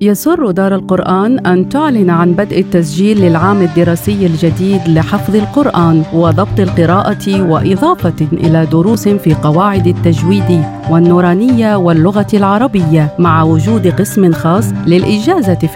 يسر دار القرآن أن تعلن عن بدء التسجيل للعام الدراسي الجديد لحفظ القرآن وضبط القراءة وإضافة إلى دروس في قواعد التجويد والنورانية واللغة العربية مع وجود قسم خاص للإجازة في